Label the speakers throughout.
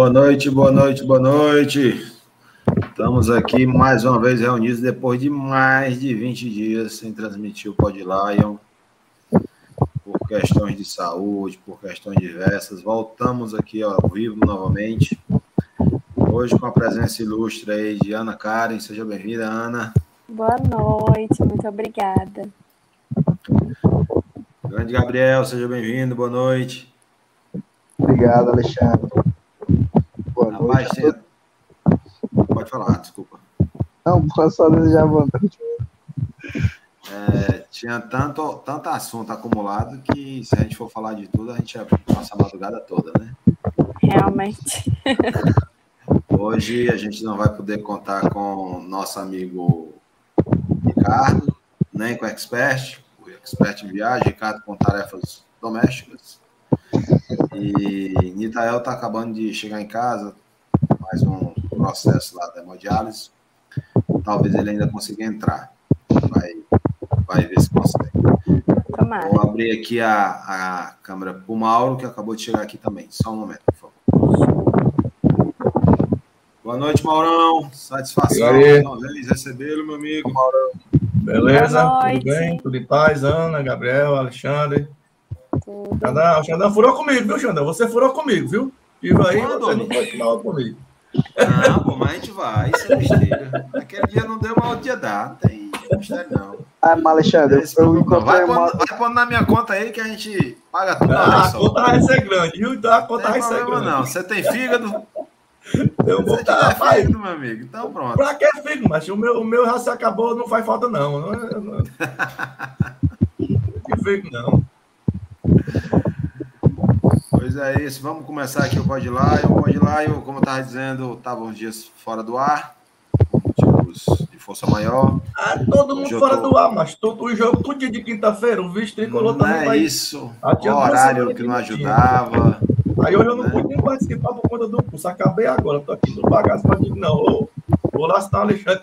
Speaker 1: Boa noite, boa noite, boa noite. Estamos aqui mais uma vez reunidos depois de mais de 20 dias sem transmitir o Pod Lion. Por questões de saúde, por questões diversas. Voltamos aqui ao vivo novamente. Hoje com a presença ilustre aí de Ana Karen. Seja bem-vinda, Ana.
Speaker 2: Boa noite, muito obrigada.
Speaker 1: Grande Gabriel, seja bem-vindo, boa noite.
Speaker 3: Obrigado, Alexandre.
Speaker 1: Pode falar, desculpa.
Speaker 3: Não, só desejar boa noite.
Speaker 1: É, tinha tanto, tanto assunto acumulado que se a gente for falar de tudo, a gente ia passar a madrugada toda, né?
Speaker 2: Realmente.
Speaker 1: Hoje a gente não vai poder contar com nosso amigo Ricardo, nem com o Expert, expert em viagem, Ricardo com tarefas domésticas. E Nitael está acabando de chegar em casa, mais um processo lá da hemodiálise. Talvez ele ainda consiga entrar. Vai, vai ver se consegue.
Speaker 2: Tomara.
Speaker 1: Vou abrir aqui a, a câmera para o Mauro, que acabou de chegar aqui também. Só um momento, por favor. Boa noite, Maurão. Satisfação mais uma vez recebê-lo, meu amigo.
Speaker 3: Maurão.
Speaker 4: Beleza? Tudo bem? Tudo em paz? Ana, Gabriel, Alexandre. Tudo. Xandão, Xandão furou comigo, viu, Xandão? Você furou comigo, viu? E aí, Quando? você não foi mal comigo.
Speaker 1: Não, pô, mas a gente vai, isso é besteira. Aquele dia não deu, mas outro dia dá. Não tem mistério, não.
Speaker 3: Ah, mas Alexandre,
Speaker 1: eu encontrei vai, pondo, uma... vai pondo na minha conta aí que a gente paga tudo.
Speaker 4: Ah, a conta vai ser grande, viu? Então a conta vai ser grande.
Speaker 1: Não, você tem fígado,
Speaker 4: eu vou dar,
Speaker 1: fígado, meu amigo. Então pronto.
Speaker 4: Pra que fígado, mas o meu, o meu já se acabou, não faz falta, não. Não, não... fígado, não.
Speaker 1: Pois é isso, vamos começar aqui o Pod Lion. O Pod Lion, como eu estava dizendo, estava uns dias fora do ar, motivos de força maior.
Speaker 4: Ah, todo mundo fora tô... do ar, mas todo, o jogo todo dia de quinta-feira, o vice tricolor
Speaker 1: também é vai... isso, o horário que não ajudava.
Speaker 4: Aí hoje eu não pude nem participar por conta do curso. Acabei agora, tô aqui no bagaço, mas digo, não, vou, vou lá assinar o Alexandre.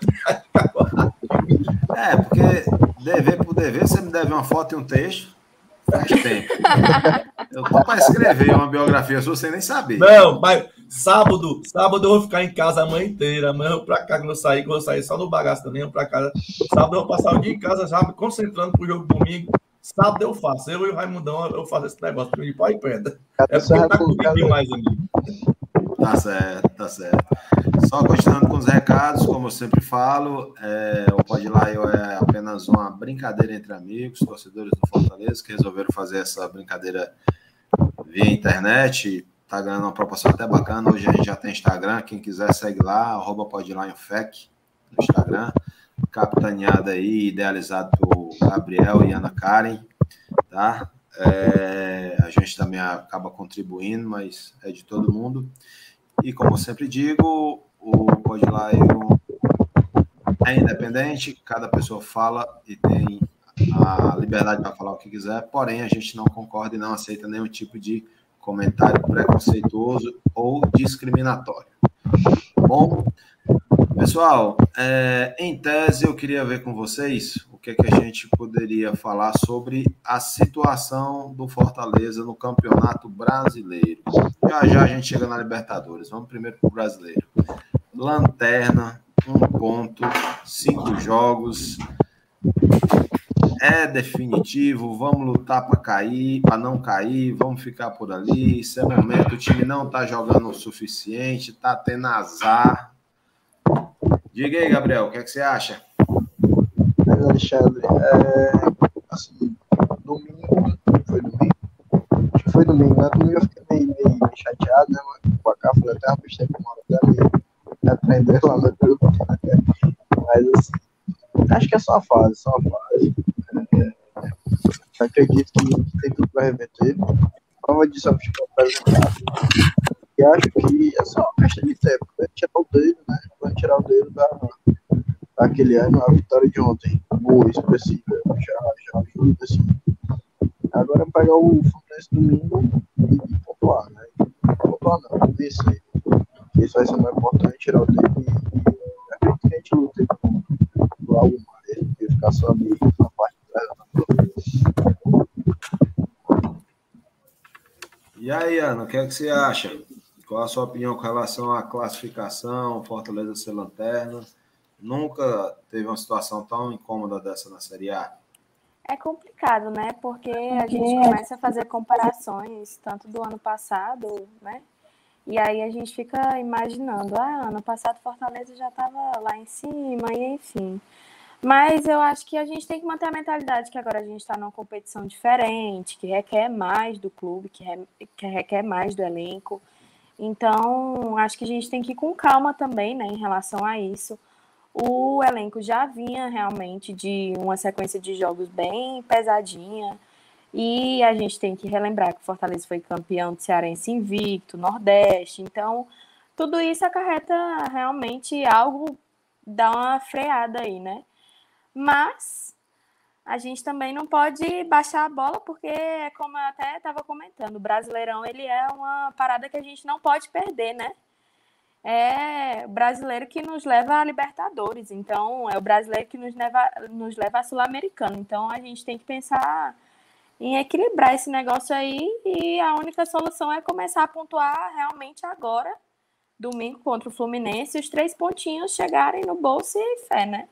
Speaker 1: É, porque dever por dever, você me deve uma foto e um texto. Faz tempo. Eu tô para escrever uma biografia sua sem nem saber.
Speaker 4: Não, mas sábado, sábado eu vou ficar em casa a manhã inteira. Amanhã eu pra cá, quando eu sair, quando eu sair só no bagaço também, eu pra casa. Sábado eu vou passar o dia em casa já me concentrando pro jogo domingo. Sábado eu faço. Eu e o Raimundão, eu faço esse negócio de pau e pedra. É porque tá comigo mais, amigo.
Speaker 1: Tá certo, tá certo. Só continuando com os recados, como eu sempre falo, é, o Pode Lá é apenas uma brincadeira entre amigos, torcedores do Fortaleza, que resolveram fazer essa brincadeira via internet. Tá ganhando uma proporção até bacana. Hoje a gente já tem Instagram. Quem quiser segue lá, arroba Pode Lá no Instagram capitaneada aí, idealizado por Gabriel e Ana Karen, tá? É, a gente também acaba contribuindo, mas é de todo mundo. E como sempre digo, o Podlive é independente, cada pessoa fala e tem a liberdade para falar o que quiser, porém a gente não concorda e não aceita nenhum tipo de comentário preconceituoso ou discriminatório. Bom, Pessoal, é, em tese eu queria ver com vocês que, é que a gente poderia falar sobre a situação do Fortaleza no Campeonato Brasileiro. Já já a gente chega na Libertadores. Vamos primeiro para o Brasileiro. Lanterna, um ponto, cinco jogos. É definitivo, vamos lutar para cair, para não cair, vamos ficar por ali. Esse é momento, o time não está jogando o suficiente, está tendo azar, Diga aí, Gabriel, o que, é que você acha?
Speaker 3: Alexandre, é, assim, domingo, foi domingo? Acho que foi domingo, né? Domingo eu fiquei meio, meio, meio chateado, né? Com a falei até uma besteira que uma hora até meio aprender lá no grupo, né? Mas, assim, acho que é só uma fase, só uma fase. É, acredito que tem tudo para reverter. Prova disso é o futebol apresentado. E acho que é só uma questão de tempo, né? Tirar o dedo, né? Vai tirar o dedo da, daquele ano, a vitória de ontem, boa, expressiva, já, já ajuda, assim. Agora pegar o Fluminense domingo e pontuar, né? Pontuar não, vencer. Isso vai ser mais importante, tirar o dedo e, acredito que a gente luta por algo mais, do que ficar só ali na parte de trás.
Speaker 1: E aí, Ana, o que, é que você acha? Qual a sua opinião com relação à classificação, Fortaleza ser lanterna? Nunca teve uma situação tão incômoda dessa na Série A?
Speaker 2: É complicado, né? Porque a gente começa a fazer comparações, tanto do ano passado, né? E aí a gente fica imaginando, ah, ano passado Fortaleza já estava lá em cima, e enfim. Mas eu acho que a gente tem que manter a mentalidade que agora a gente está numa competição diferente, que requer mais do clube, que, re, que requer mais do elenco. Então, acho que a gente tem que ir com calma também, né, em relação a isso. O elenco já vinha realmente de uma sequência de jogos bem pesadinha. E a gente tem que relembrar que o Fortaleza foi campeão de Cearense invicto, Nordeste. Então, tudo isso acarreta realmente algo, dá uma freada aí, né? Mas a gente também não pode baixar a bola, porque, como eu até estava comentando, o Brasileirão ele é uma parada que a gente não pode perder, né? É o brasileiro que nos leva a Libertadores, então é o brasileiro que nos leva, nos leva a Sul-Americano. Então a gente tem que pensar em equilibrar esse negócio aí e a única solução é começar a pontuar realmente agora, domingo contra o Fluminense, os três pontinhos chegarem no bolso e fé, né?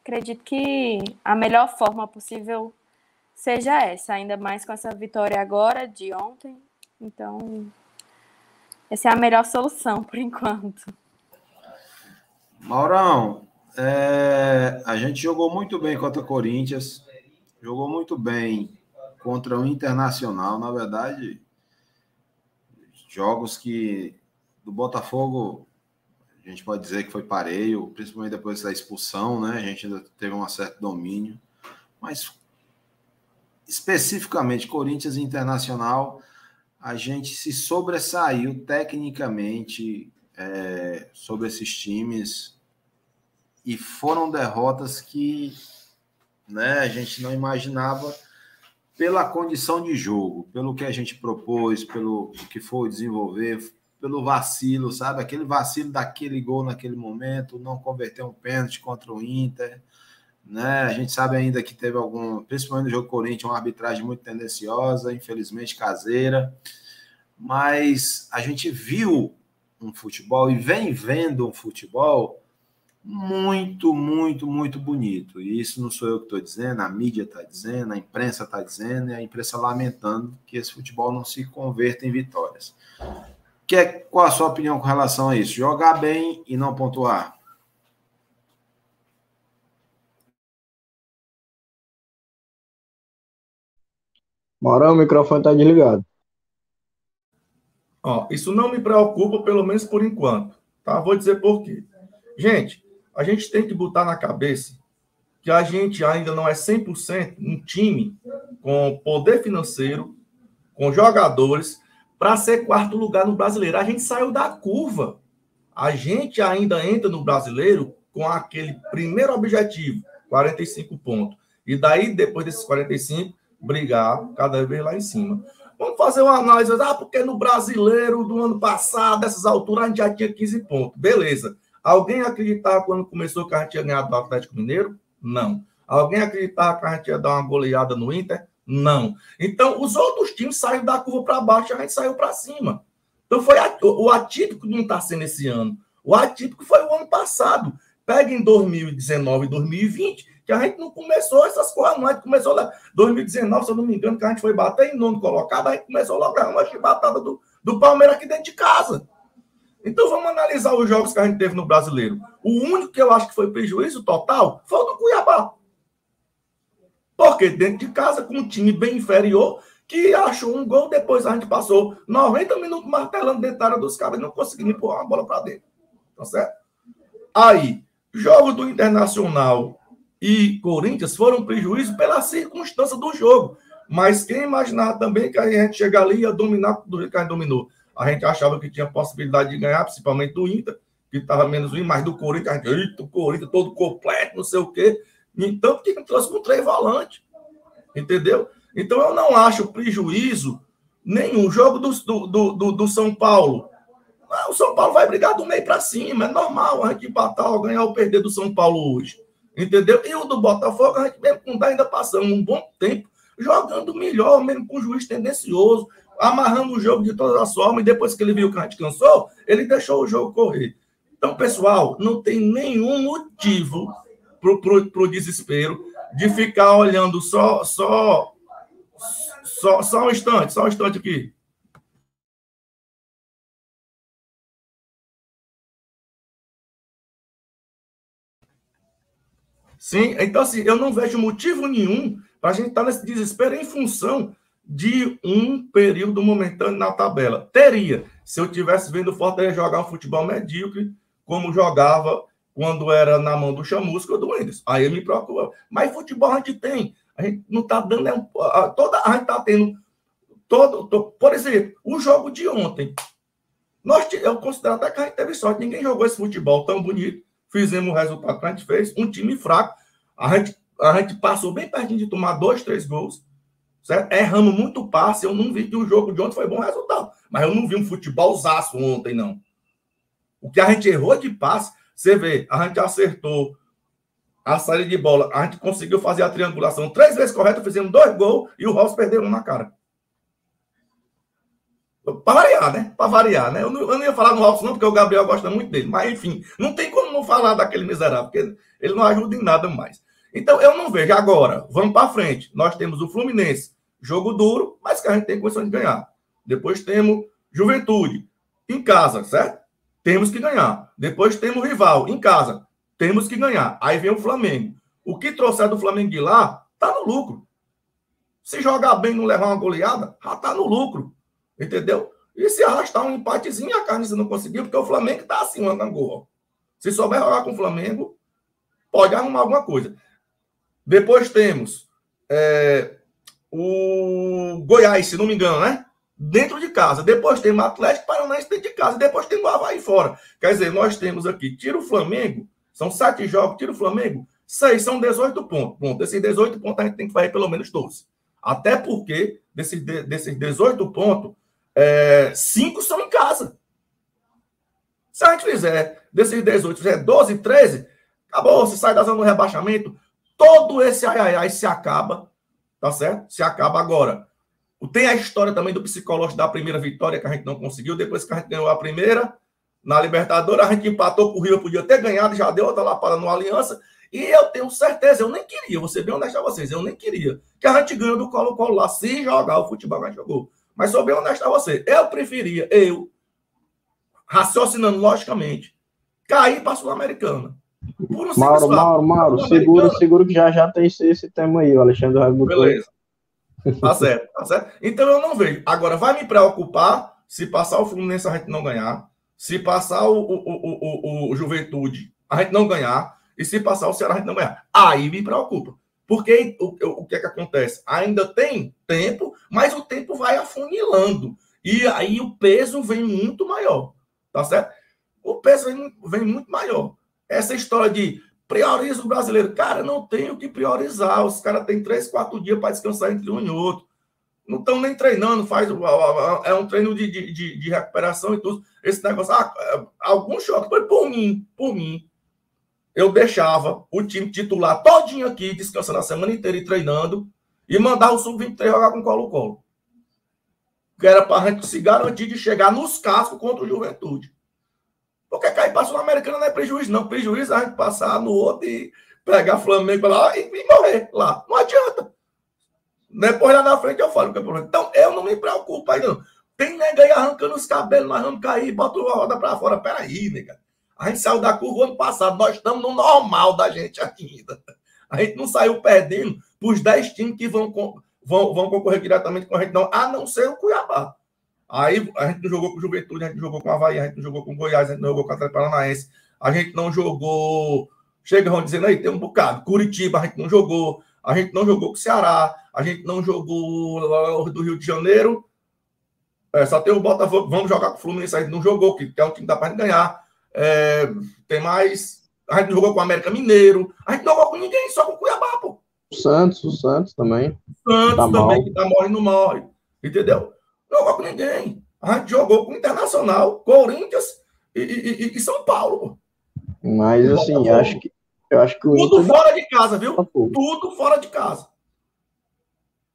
Speaker 2: Acredito que a melhor forma possível seja essa, ainda mais com essa vitória agora de ontem. Então, essa é a melhor solução por enquanto.
Speaker 1: Maurão, é, a gente jogou muito bem contra o Corinthians jogou muito bem contra o Internacional. Na verdade, jogos que do Botafogo a gente pode dizer que foi pareio, principalmente depois da expulsão, né? A gente ainda teve um certo domínio, mas especificamente Corinthians e Internacional, a gente se sobressaiu tecnicamente é, sobre esses times e foram derrotas que né? A gente não imaginava pela condição de jogo, pelo que a gente propôs, pelo que foi desenvolver, pelo vacilo, sabe? Aquele vacilo daquele gol naquele momento, não converter um pênalti contra o Inter, né? A gente sabe ainda que teve algum, principalmente no jogo Corinthians, uma arbitragem muito tendenciosa, infelizmente caseira, mas a gente viu um futebol e vem vendo um futebol muito, muito, muito bonito. E isso não sou eu que estou dizendo, a mídia está dizendo, a imprensa está dizendo, e a imprensa lamentando que esse futebol não se converta em vitórias. Que é, qual a sua opinião com relação a isso? Jogar bem e não pontuar?
Speaker 5: Maurão, o microfone está desligado.
Speaker 4: Ó, isso não me preocupa, pelo menos por enquanto. Tá? Vou dizer por quê. Gente, a gente tem que botar na cabeça que a gente ainda não é 100% um time com poder financeiro, com jogadores, para ser quarto lugar no brasileiro. A gente saiu da curva. A gente ainda entra no brasileiro com aquele primeiro objetivo, 45 pontos. E daí, depois desses 45, brigar cada vez lá em cima. Vamos fazer uma análise. Ah, porque no brasileiro do ano passado, dessas alturas, a gente já tinha 15 pontos. Beleza. Alguém acreditava quando começou que a gente tinha ganhado do Atlético Mineiro? Não. Alguém acreditava que a gente ia dar uma goleada no Inter? Não. Então, os outros times saíram da curva para baixo e a gente saiu para cima. Então, foi o atípico não está sendo esse ano. O atípico foi o ano passado. Pega em 2019 e 2020, que a gente não começou essas coisas, não. A gente começou lá, 2019, se eu não me engano, que a gente foi bater em nono colocado, a gente começou logo a chibatada do, do Palmeiras aqui dentro de casa. Então vamos analisar os jogos que a gente teve no brasileiro. O único que eu acho que foi prejuízo total foi o do Cuiabá. Porque dentro de casa, com um time bem inferior, que achou um gol, depois a gente passou 90 minutos martelando dentro da área dos caras e não conseguimos empurrar a bola para dentro. Tá certo? Aí, jogos do Internacional e Corinthians foram prejuízo pela circunstância do jogo. Mas quem imaginar também que a gente chegar ali e ia dominar do que a gente dominou? a gente achava que tinha possibilidade de ganhar, principalmente do Inter, que estava menos ruim, mas do Corinthians, a gente, eita, o Corinthians todo completo, não sei o quê. Então, que trouxe com três volantes. Entendeu? Então, eu não acho prejuízo nenhum. Jogo do, do, do, do São Paulo. Ah, o São Paulo vai brigar do meio para cima, é normal a gente empatar ou ganhar ou perder do São Paulo hoje. Entendeu? E o do Botafogo, a gente mesmo com ainda passando um bom tempo jogando melhor, mesmo com o juiz tendencioso, amarrando o jogo de todas as formas, e depois que ele viu que a gente cansou, ele deixou o jogo correr. Então, pessoal, não tem nenhum motivo para o desespero de ficar olhando só, só, só, só um instante, só um instante aqui. Sim, então assim, eu não vejo motivo nenhum para a gente estar tá nesse desespero em função de um período momentâneo na tabela. Teria, se eu tivesse vendo o Fortaleza jogar um futebol medíocre, como jogava quando era na mão do Chamusca ou do Mendes. Aí me preocupa. Mas futebol a gente tem. A gente não está dando. É toda, a gente está tendo. Todo, por exemplo, o jogo de ontem. Nós, eu considero até que a gente teve sorte. Ninguém jogou esse futebol tão bonito fizemos o resultado que a gente fez, um time fraco. A gente, a gente passou bem pertinho de tomar dois, três gols. Certo? Erramos muito passe. Eu não vi que o jogo de ontem foi bom resultado. Mas eu não vi um futebolzaço ontem, não. O que a gente errou de passe, você vê, a gente acertou a saída de bola, a gente conseguiu fazer a triangulação três vezes correta, fizemos dois gols e o Ross perdeu um na cara. Para variar, né? Para variar, né? Eu não, eu não, ia falar no Robson, não, porque o Gabriel gosta muito dele. Mas, enfim, não tem como não falar daquele miserável, porque ele não ajuda em nada mais. Então, eu não vejo. Agora, vamos para frente. Nós temos o Fluminense, jogo duro, mas que a gente tem condição de ganhar. Depois temos Juventude, em casa, certo? Temos que ganhar. Depois temos rival, em casa. Temos que ganhar. Aí vem o Flamengo. O que trouxer do Flamengo de lá, tá no lucro. Se jogar bem e não levar uma goleada, já tá no lucro. Entendeu? E se arrastar um empatezinho, a carne você não conseguiu, porque o Flamengo está assim, uma gangorra. Se souber jogar com o Flamengo, pode arrumar alguma coisa. Depois temos é, o Goiás, se não me engano, né? Dentro de casa. Depois temos o Atlético Paranaense dentro de casa. Depois temos o Havaí fora. Quer dizer, nós temos aqui, tira o Flamengo, são sete jogos, tira o Flamengo, seis são 18 pontos. Ponto. Esses 18 pontos a gente tem que fazer pelo menos 12. Até porque, desses, desses 18 pontos, é, cinco são em casa. Se a gente fizer desses 18, fizer 12, 13, acabou, se sai da zona do rebaixamento, todo esse ai, ai, ai se acaba, tá certo? Se acaba agora. Tem a história também do psicológico da primeira vitória que a gente não conseguiu, depois que a gente ganhou a primeira, na Libertadores, a gente empatou com o Rio, podia ter ganhado, já deu outra lapada no Aliança, e eu tenho certeza, eu nem queria, vou ser bem honesto a vocês, eu nem queria que a gente ganhe do Colo-Colo lá, se jogar o futebol que a gente jogou. Mas sou bem honesto a você. Eu preferia, eu, raciocinando logicamente, cair para a Sul-Americana.
Speaker 5: Mauro, Mauro, Mauro, segura, segura que já já tem esse, esse tema aí, o Alexandre vai
Speaker 4: Beleza. Tá certo, tá certo. Então eu não vejo. Agora, vai me preocupar se passar o Fluminense a gente não ganhar, se passar o, o, o, o, o Juventude a gente não ganhar, e se passar o Ceará a gente não ganhar. Aí me preocupa. Porque o, o que é que acontece? Ainda tem tempo, mas o tempo vai afunilando. E aí o peso vem muito maior. Tá certo? O peso vem, vem muito maior. Essa história de prioriza o brasileiro. Cara, não tem o que priorizar. Os caras têm três, quatro dias para descansar entre um e outro. Não estão nem treinando, faz é um treino de, de, de, recuperação e tudo. Esse negócio, ah, é, algum choque foi por mim, por mim eu deixava o time titular todinho aqui, descansando a semana inteira e treinando, e mandar o Sub-23 jogar com Colo-Colo. Que era para a gente se garantir de chegar nos cascos contra o Juventude. Porque cair para Sul-Americana não é prejuízo, não. Prejuízo é a gente passar no outro e pegar Flamengo lá e, e morrer lá. Não adianta. Depois lá na frente eu falo é. Então eu não me preocupo ainda. Não. Tem nega aí arrancando os cabelos, nós vamos cair, bota a roda para fora. Peraí, nega. A gente saiu da curva ano passado, nós estamos no normal da gente ainda. A gente não saiu perdendo para os 10 times que vão, vão, vão concorrer diretamente com a gente, não, a não ser o Cuiabá. Aí a gente não jogou com o Juventude, a gente não jogou com o Havaí, a gente não jogou com o Goiás, a gente não jogou com o Atlético Paranaense, a gente não jogou. Chega, vão dizendo aí, tem um bocado. Curitiba, a gente não jogou, a gente não jogou com o Ceará, a gente não jogou do Rio de Janeiro. É, só tem o Botafogo, vamos jogar com o Fluminense, a gente não jogou, que é um time que dá para ganhar. É, tem mais. A gente jogou com o América Mineiro. A gente não jogou com ninguém, só com o Cuiabá, pô.
Speaker 5: O Santos, o Santos também.
Speaker 4: Santos tá também, mal. que tá morre não morre. Entendeu? Jogou com ninguém. A gente jogou com o Internacional, Corinthians e, e, e São Paulo.
Speaker 5: Mas assim, acho que. Eu acho que
Speaker 4: Tudo Inter... fora de casa, viu? Tudo fora de casa.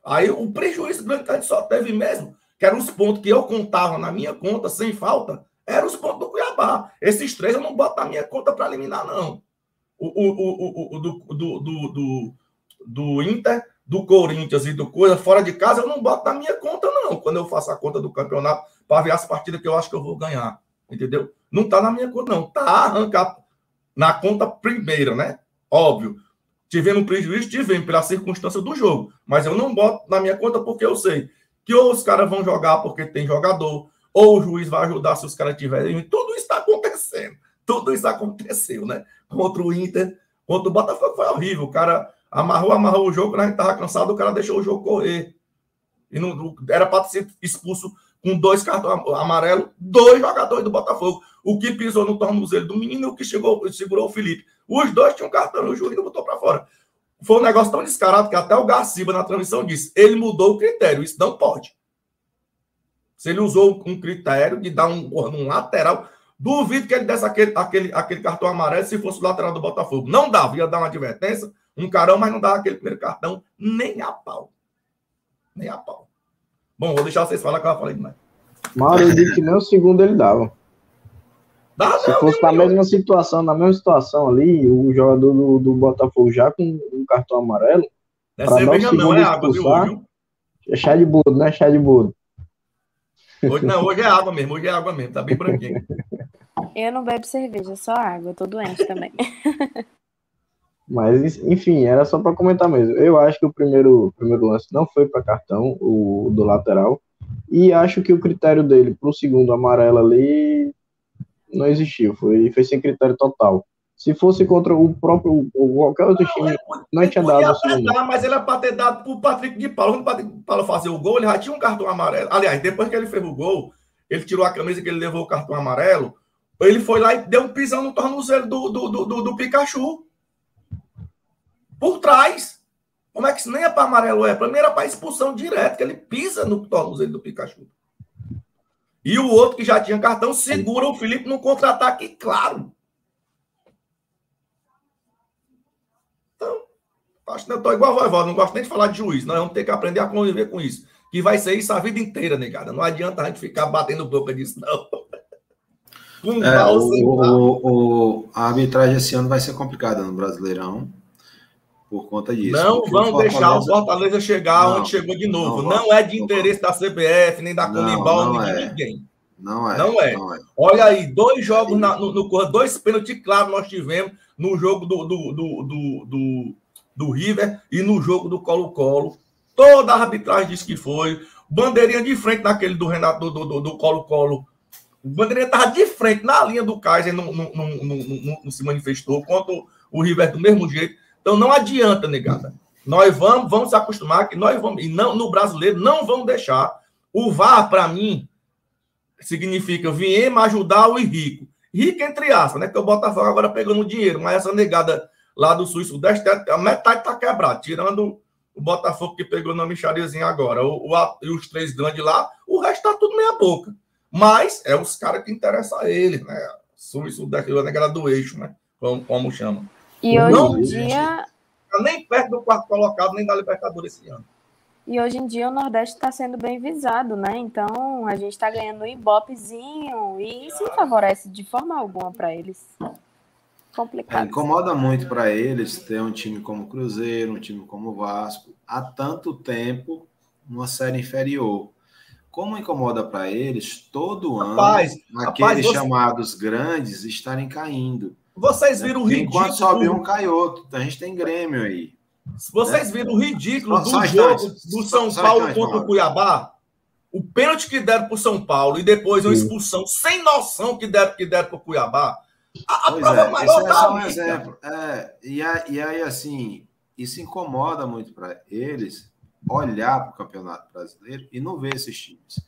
Speaker 4: Aí o prejuízo grande que a gente só teve mesmo que eram os pontos que eu contava na minha conta sem falta, eram os pontos do Cuiabá. Esses três eu não boto na minha conta para eliminar, não. O, o, o, o, do, do, do, do, Inter, do Corinthians e do Coisa fora de casa, eu não boto na minha conta, não. Quando eu faço a conta do campeonato para ver as partidas que eu acho que eu vou ganhar. Entendeu? Não está na minha conta, não. Está arrancado na conta primeira, né? Óbvio. Tivemos prejuízo, tivemos pela circunstância do jogo. Mas eu não boto na minha conta porque eu sei que ou os caras vão jogar porque tem jogador, ou o juiz vai ajudar se os caras tiverem. Tudo isso está acontecendo. Tudo isso aconteceu, né? Contra o Inter, contra o Botafogo foi horrível. O cara amarrou, amarrou o jogo, a gente estava cansado, o cara deixou o jogo correr. E não, era para ser expulso com dois cartões amarelos, dois jogadores do Botafogo. O que pisou no tornozelo do menino e o que chegou, segurou o Felipe. Os dois tinham cartão, o juiz botou para fora. Foi um negócio tão descarado que até o Garciba na transmissão disse: ele mudou o critério, isso não pode. Se ele usou um critério de dar um, um lateral, duvido que ele desse aquele, aquele, aquele cartão amarelo se fosse o lateral do Botafogo. Não dava, ia dar uma advertência, um carão, mas não dava aquele primeiro cartão nem a pau. Nem a pau. Bom, vou deixar vocês falar que eu falei demais.
Speaker 5: Mauro, eu disse que nem o segundo ele dava. Dá, Se não, fosse na mesma situação, na mesma situação ali, o jogador do, do Botafogo já com um cartão amarelo.
Speaker 4: Não é cerveja, não, é água, viu,
Speaker 5: É chá de boldo, né? Chá de boldo.
Speaker 4: Hoje não, hoje é água mesmo, hoje é água mesmo, tá bem branquinho.
Speaker 2: Eu não bebo cerveja, só água, tô doente também.
Speaker 5: Mas, enfim, era só para comentar mesmo. Eu acho que o primeiro, primeiro lance não foi para cartão, o do lateral. E acho que o critério dele para o segundo amarelo ali não existiu, foi, foi sem critério total. Se fosse contra o próprio ou qualquer outro não, time, não tinha dado.
Speaker 4: Dar, mas ele é para ter dado para o Patrick de Paulo. Quando o Patrick de Paulo fazer o gol, ele já tinha um cartão amarelo. Aliás, depois que ele fez o gol, ele tirou a camisa que ele levou o cartão amarelo. Ele foi lá e deu um pisão no tornozelo do, do, do, do, do Pikachu. Por trás. Como é que isso nem é para amarelo? É, para mim era para expulsão direta, que ele pisa no tornozelo do Pikachu. E o outro que já tinha cartão segura o Felipe no contra-ataque, claro. Então, acho que eu tô igual a vovó, não gosto nem de falar de juiz. Nós vamos ter que aprender a conviver com isso. Que vai ser isso a vida inteira, negada. Não adianta a gente ficar batendo boca disso, não.
Speaker 1: Um é, o, o, o, a arbitragem esse ano vai ser complicada no Brasileirão por conta disso.
Speaker 4: Não vão deixar o Fortaleza chegar não, onde chegou de novo. Não, não é de interesse da CBF, nem da Comibol, nem de é. ninguém.
Speaker 1: Não é,
Speaker 4: não é. Não é. Olha aí, dois jogos na, no, no dois pênaltis claros nós tivemos no jogo do, do, do, do, do, do River e no jogo do Colo-Colo. Toda a arbitragem disse que foi. Bandeirinha de frente naquele do Renato do Colo-Colo. Bandeirinha estava de frente na linha do Kaiser, não, não, não, não, não se manifestou. Quanto o River do mesmo jeito. Então não adianta, negada. Nós vamos, vamos se acostumar que nós vamos, e não no brasileiro, não vamos deixar. O VAR, para mim, significa viemos ajudar o rico. Rico entre aspas, né? Que o Botafogo agora pegando dinheiro, mas essa negada lá do sul e sudeste, a metade tá quebrada, tirando o Botafogo que pegou na michariazinha agora, o, o, e os três grandes lá, o resto tá tudo meia boca. Mas é os caras que interessam a eles, né? Sul e sudeste, a negada do eixo, né? Como, como chama.
Speaker 2: E hoje não, em dia.
Speaker 4: Nem perto do quarto colocado, nem da Libertadores esse ano.
Speaker 2: E hoje em dia o Nordeste está sendo bem visado, né? Então a gente está ganhando um ibopezinho e isso não favorece de forma alguma para eles. Complicado.
Speaker 1: É, incomoda muito para eles ter um time como Cruzeiro, um time como Vasco, há tanto tempo numa série inferior. Como incomoda para eles todo rapaz, ano aqueles rapaz, você... chamados grandes estarem caindo.
Speaker 4: Vocês viram o ridículo.
Speaker 1: Enquanto sobe um, cai outro. A gente tem Grêmio aí.
Speaker 4: Vocês né? viram o ridículo do só jogo do São só Paulo contra o Cuiabá? O pênalti que deram para o São Paulo e depois uma expulsão sem noção que deram, que deram para o Cuiabá.
Speaker 1: A, a prova é, maior é só um exemplo. É, e, e aí, assim, isso incomoda muito para eles olhar para o Campeonato Brasileiro e não ver esses times.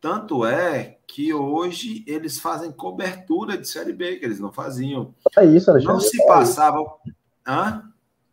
Speaker 1: Tanto é que hoje eles fazem cobertura de Série B, que eles não faziam.
Speaker 5: É isso, Alexandre.
Speaker 1: Não se passava. Hã?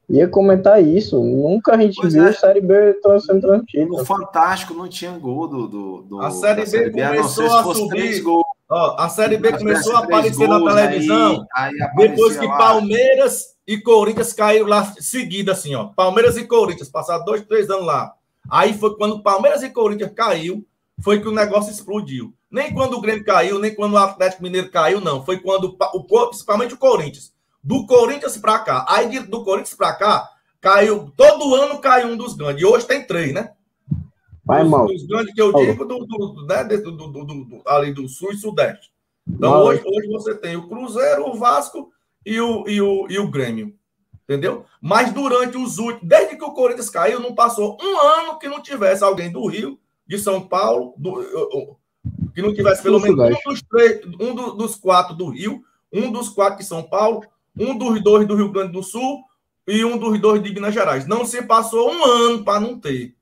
Speaker 5: Ia comentar isso. Nunca a gente pois viu é. Série B sendo transmitida.
Speaker 1: O Fantástico não tinha gol do. do, do
Speaker 4: a Série B série começou a, a subir. Ó, a Série B começou a aparecer gols, na televisão. Aí, aí depois que lá. Palmeiras e Corinthians caíram lá seguida, assim, ó. Palmeiras e Corinthians, passaram dois, três anos lá. Aí foi quando Palmeiras e Corinthians caiu foi que o negócio explodiu. Nem quando o Grêmio caiu, nem quando o Atlético Mineiro caiu, não. Foi quando o principalmente o Corinthians. Do Corinthians para cá. Aí do Corinthians para cá, caiu. Todo ano caiu um dos grandes. E hoje tem três, né?
Speaker 5: Vai, mal.
Speaker 4: Os grandes que eu digo do, do, né, do, do, do, ali do sul e sudeste. Então, hoje, hoje você tem o Cruzeiro, o Vasco e o, e o, e o Grêmio. Entendeu? Mas durante os últimos. Desde que o Corinthians caiu, não passou um ano que não tivesse alguém do Rio, de São Paulo, do, que não tivesse pelo menos um dos, três, um dos quatro do Rio, um dos quatro de São Paulo, um dos dois do Rio Grande do Sul e um dos dois de Minas Gerais. Não se passou um ano para não ter.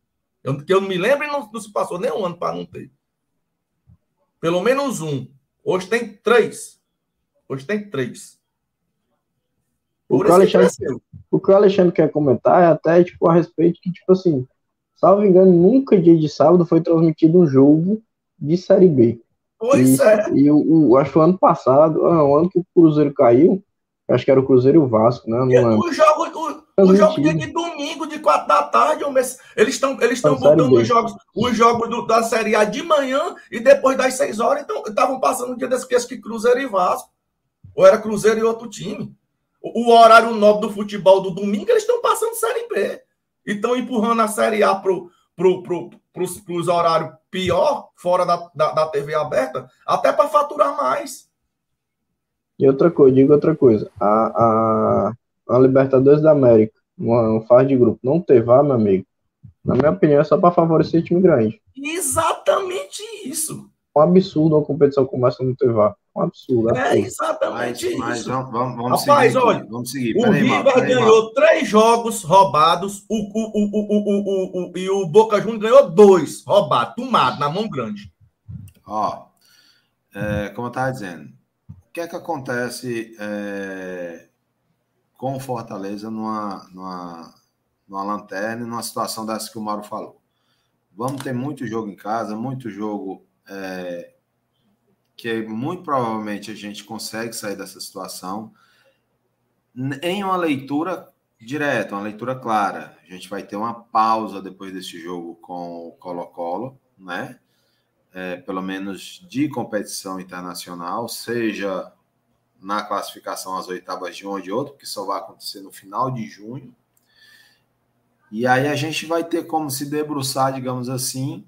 Speaker 4: Eu, que eu não me lembro, não, não se passou nem um ano para não ter. Pelo menos um. Hoje tem três. Hoje tem três.
Speaker 5: O que, o que, o Alexandre, quer comentar é até tipo, a respeito que, tipo assim, salvo engano, nunca dia de sábado foi transmitido um jogo de Série B.
Speaker 4: Pois
Speaker 5: e,
Speaker 4: é.
Speaker 5: E o, o, acho que o ano passado, ah, o ano que o Cruzeiro caiu, acho que era o Cruzeiro e o Vasco, né? Não.
Speaker 4: O jogo, o, o jogo de domingo, de quatro da tarde, eles estão eles estão botando os jogos, os jogos do, da Série A de manhã e depois das seis horas, então estavam passando um dia desse que que Cruzeiro e Vasco. Ou era Cruzeiro e outro time. O, o horário nobre do futebol do domingo, eles estão passando Série B. E estão empurrando a Série A pro, pro, pro, pros, pros horários pior, fora da, da, da TV aberta, até para faturar mais.
Speaker 5: E outra coisa, digo outra coisa. A, a, a Libertadores da América, uma, fase de grupo, não ter VAR, meu amigo, na minha opinião, é só para favorecer time grande.
Speaker 4: Exatamente isso.
Speaker 5: Um absurdo uma competição começa a não ter VAR. Um absurdo.
Speaker 4: É exatamente
Speaker 1: mas,
Speaker 4: isso.
Speaker 1: Mas vamos, vamos, Rapaz, seguir olha, vamos seguir.
Speaker 4: o River ganhou três jogos roubados o, o, o, o, e o Boca Juniors ganhou dois roubados, tomado, na mão grande.
Speaker 1: Ó, é, como eu estava dizendo, o que é que acontece é, com o Fortaleza numa, numa, numa lanterna e numa situação dessa que o Mauro falou? Vamos ter muito jogo em casa, muito jogo é, que muito provavelmente a gente consegue sair dessa situação em uma leitura direta, uma leitura clara. A gente vai ter uma pausa depois desse jogo com o Colo-Colo, né? É, pelo menos de competição internacional, seja na classificação às oitavas de um ou de outro, que só vai acontecer no final de junho. E aí a gente vai ter como se debruçar, digamos assim,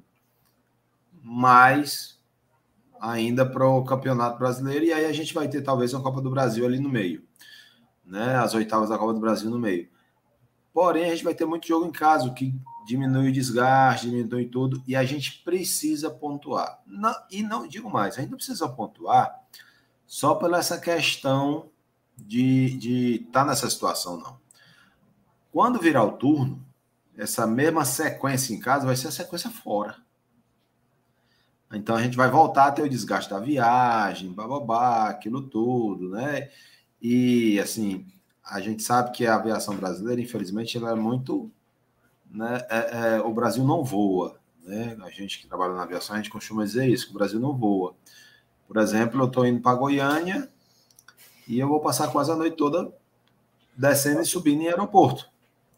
Speaker 1: mais ainda para o Campeonato Brasileiro, e aí a gente vai ter talvez uma Copa do Brasil ali no meio, né? As oitavas da Copa do Brasil no meio. Porém, a gente vai ter muito jogo em casa, o que diminui o desgaste, diminui tudo, e a gente precisa pontuar. Não, e não digo mais, a gente não precisa pontuar só pela essa questão de estar tá nessa situação, não. Quando virar o turno, essa mesma sequência em casa vai ser a sequência fora. Então a gente vai voltar a ter o desgaste da viagem, bababá, aquilo tudo, né? E assim, a gente sabe que a aviação brasileira, infelizmente, ela é muito. Né? É, é, o Brasil não voa. Né? A gente que trabalha na aviação, a gente costuma dizer isso, que o Brasil não voa. Por exemplo, eu estou indo para Goiânia e eu vou passar quase a noite toda descendo e subindo em aeroporto.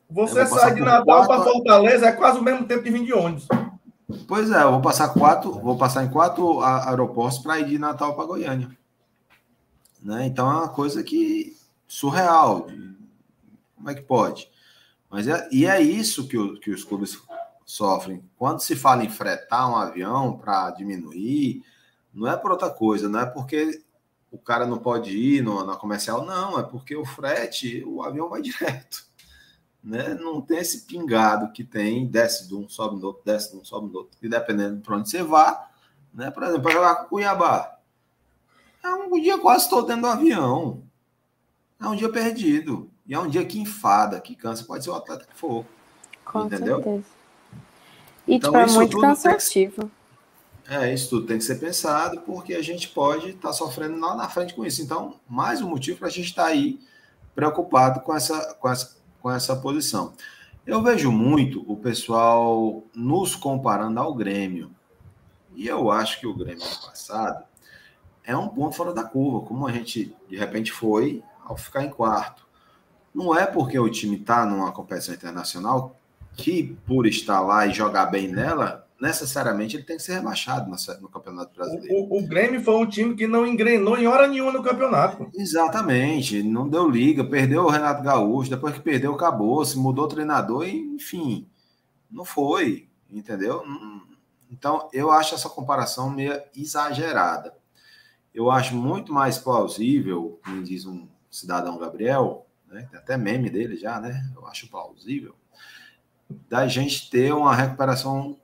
Speaker 4: Você sai de Natal para Fortaleza, é quase o mesmo tempo que vir de ônibus.
Speaker 1: Pois é, eu vou passar quatro, vou passar em quatro aeroportos para ir de Natal para Goiânia. Né? Então é uma coisa que surreal. Como é que pode? Mas é, e é isso que, o, que os clubes sofrem. Quando se fala em fretar um avião para diminuir, não é por outra coisa, não é porque o cara não pode ir no, na comercial, não, é porque o frete, o avião vai direto né? Não tem esse pingado que tem, desce de um, sobe no outro, desce de um, sobe no outro, e dependendo de onde você vá, né? Por exemplo, para jogar com Cuiabá. É um dia quase todo dentro do avião. É um dia perdido. E é um dia que enfada, que cansa. Pode ser o atleta que for.
Speaker 2: Com entendeu? certeza. E então, tipo, é muito cansativo.
Speaker 1: Que... É, isso tudo tem que ser pensado, porque a gente pode estar tá sofrendo lá na frente com isso. Então, mais um motivo para a gente estar tá aí preocupado com essa, com essa com essa posição. Eu vejo muito o pessoal nos comparando ao Grêmio. E eu acho que o Grêmio passado é um ponto fora da curva, como a gente de repente foi ao ficar em quarto. Não é porque o time está numa competição internacional que, por estar lá e jogar bem nela, necessariamente ele tem que ser rebaixado no, Campeonato Brasileiro.
Speaker 4: O, o, o, Grêmio foi um time que não engrenou em hora nenhuma no campeonato.
Speaker 1: Exatamente, não deu liga, perdeu o Renato Gaúcho, depois que perdeu, acabou, se mudou o treinador, e, enfim, não foi, entendeu? Então, eu acho essa comparação meio exagerada. Eu acho muito mais plausível, como diz um cidadão Gabriel, né, tem até meme dele já, né? Eu acho plausível, da gente ter uma recuperação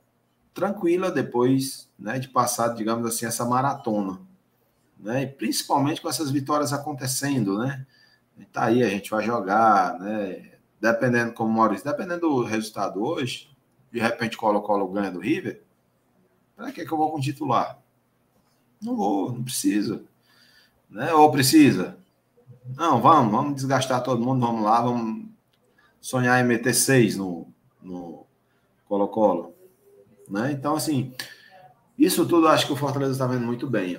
Speaker 1: tranquila depois né, de passar, digamos assim, essa maratona. Né? E principalmente com essas vitórias acontecendo, né? Tá aí, a gente vai jogar, né? Dependendo, como Maurício, dependendo do resultado hoje, de repente Colo-Colo ganha do River, para que, que eu vou com titular? Não vou, não precisa. Né? Ou precisa? Não, vamos, vamos desgastar todo mundo, vamos lá, vamos sonhar em meter seis no Colo-Colo. Né? Então, assim, isso tudo acho que o Fortaleza está vendo muito bem.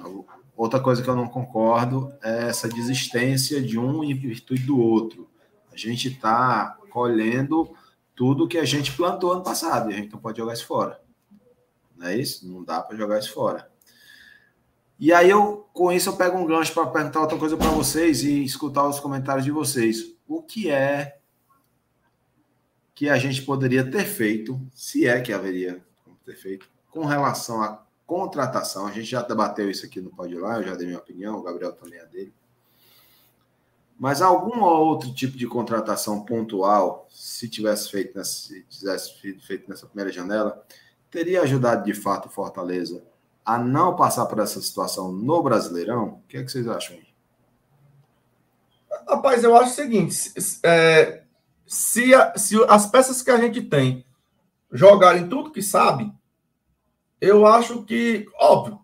Speaker 1: Outra coisa que eu não concordo é essa desistência de um em virtude do outro. A gente está colhendo tudo que a gente plantou ano passado e a gente não pode jogar isso fora. Não é isso? Não dá para jogar isso fora. E aí eu, com isso, eu pego um gancho para perguntar outra coisa para vocês e escutar os comentários de vocês. O que é que a gente poderia ter feito, se é que haveria ter feito com relação à contratação. A gente já debateu isso aqui no Pode Lá, eu já dei minha opinião, o Gabriel também é dele. Mas algum outro tipo de contratação pontual, se tivesse feito nessa, se tivesse feito nessa primeira janela, teria ajudado de fato o Fortaleza a não passar por essa situação no Brasileirão? O que, é que vocês acham aí?
Speaker 4: Rapaz, eu acho o seguinte: é, se, a, se as peças que a gente tem jogarem tudo que sabe, eu acho que, óbvio,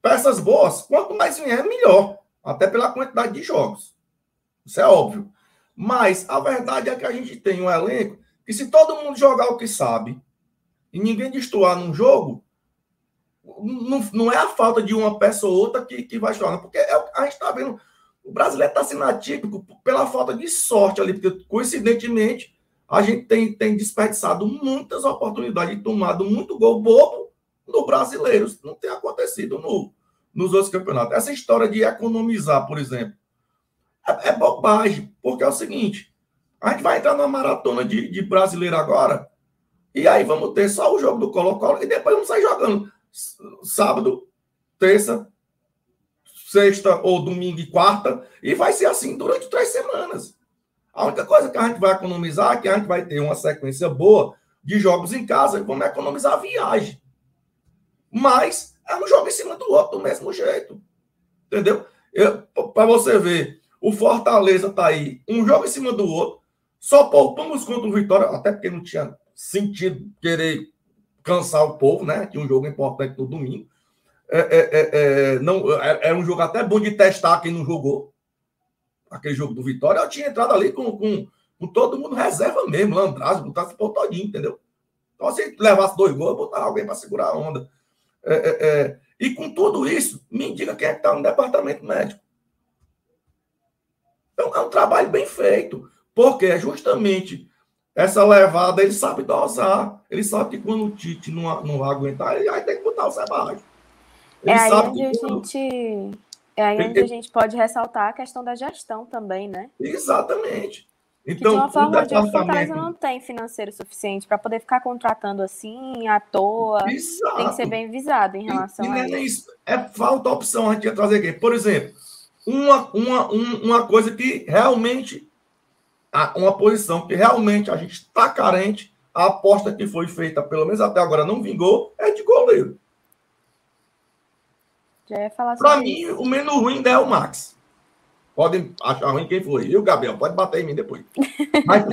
Speaker 4: peças boas, quanto mais vier, melhor. Até pela quantidade de jogos. Isso é óbvio. Mas a verdade é que a gente tem um elenco que, se todo mundo jogar o que sabe e ninguém destoar num jogo, não, não é a falta de uma peça ou outra que, que vai jogar, porque é, a gente está vendo. O brasileiro está sendo atípico pela falta de sorte ali, porque coincidentemente a gente tem, tem desperdiçado muitas oportunidades e tomado muito gol bobo no brasileiro. Isso não tem acontecido no, nos outros campeonatos. Essa história de economizar, por exemplo, é, é bobagem, porque é o seguinte: a gente vai entrar numa maratona de, de brasileiro agora, e aí vamos ter só o jogo do Colo-Colo, e depois vamos sair jogando sábado, terça, sexta ou domingo e quarta, e vai ser assim durante três semanas. A única coisa que a gente vai economizar é que a gente vai ter uma sequência boa de jogos em casa e vamos economizar a viagem. Mas é um jogo em cima do outro do mesmo jeito. Entendeu? Para você ver, o Fortaleza tá aí, um jogo em cima do outro, só poupamos contra o Vitória, até porque não tinha sentido querer cansar o povo, né? Tinha um jogo importante no domingo. É, é, é, é não, é, é, um jogo até bom de testar quem não jogou aquele jogo do Vitória, eu tinha entrado ali com, com, com todo mundo reserva mesmo, Landraz, botasse por todinho, entendeu? Então, se levasse dois gols, eu botava alguém para segurar a onda. É, é, é, e com tudo isso, me diga quem é que está no departamento médico. Então, é um trabalho bem feito, porque é justamente essa levada, ele sabe dosar. Ele sabe que quando o Tite não, não vai aguentar, ele vai ter que botar o Sebagio.
Speaker 2: Ele é sabe aí onde que... a gente é aí onde a gente pode ressaltar a questão da gestão também, né?
Speaker 4: Exatamente.
Speaker 2: Então, que de uma forma ou de outra, Fortaleza não tem financeiro suficiente para poder ficar contratando assim, à toa. Exato. Tem que ser bem visado em relação e, e a
Speaker 4: é isso. É falta opção a gente ia trazer aqui. Por exemplo, uma, uma, uma coisa que realmente, uma posição que realmente a gente está carente, a aposta que foi feita, pelo menos até agora, não vingou, é de goleiro.
Speaker 2: Já ia falar
Speaker 4: Para mim, isso. o menos ruim ainda é o Max. Podem achar ruim quem foi. E o Gabriel, pode bater em mim depois. Mas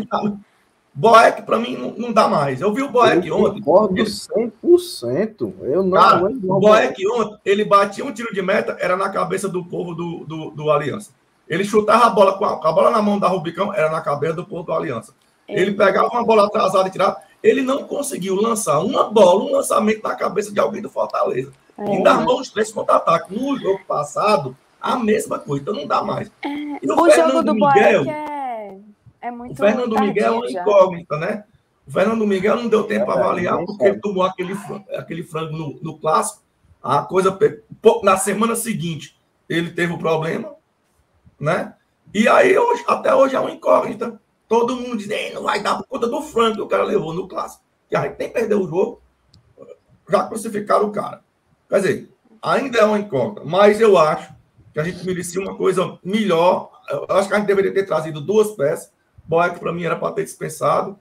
Speaker 4: Boeck, para mim, não, não, dá mais. Eu vi o Boeck ontem.
Speaker 5: Concordo 100%. Eu não
Speaker 4: Cara, O Boeck ontem, ele batia um tiro de meta, era na cabeça do povo do, do, do Aliança. Ele chutava a bola com a, a, bola na mão da Rubicão, era na cabeça do povo do Aliança. Ele pegava uma bola atrasada e tirava. Ele não conseguiu lançar uma bola, um lançamento na cabeça de alguém do Fortaleza. É. Ainda armou os três contra-ataque. No jogo passado, a mesma coisa, então não dá mais.
Speaker 2: É, o, o jogo do Miguel é, é muito.
Speaker 4: O Fernando Miguel é uma incógnita, né? O Fernando Miguel não deu tempo para avaliar, porque ele tomou aquele, aquele frango no, no clássico. A coisa. Na semana seguinte, ele teve o problema, né? E aí, hoje, até hoje é uma incógnita. Todo mundo diz, não vai dar por conta do frango que o cara levou no clássico. Que aí nem perdeu o jogo, já crucificaram o cara. Quer dizer, ainda é uma incógnita, mas eu acho que a gente merecia uma coisa melhor. Eu acho que a gente deveria ter trazido duas peças. Boeck, para mim, era para ter dispensado.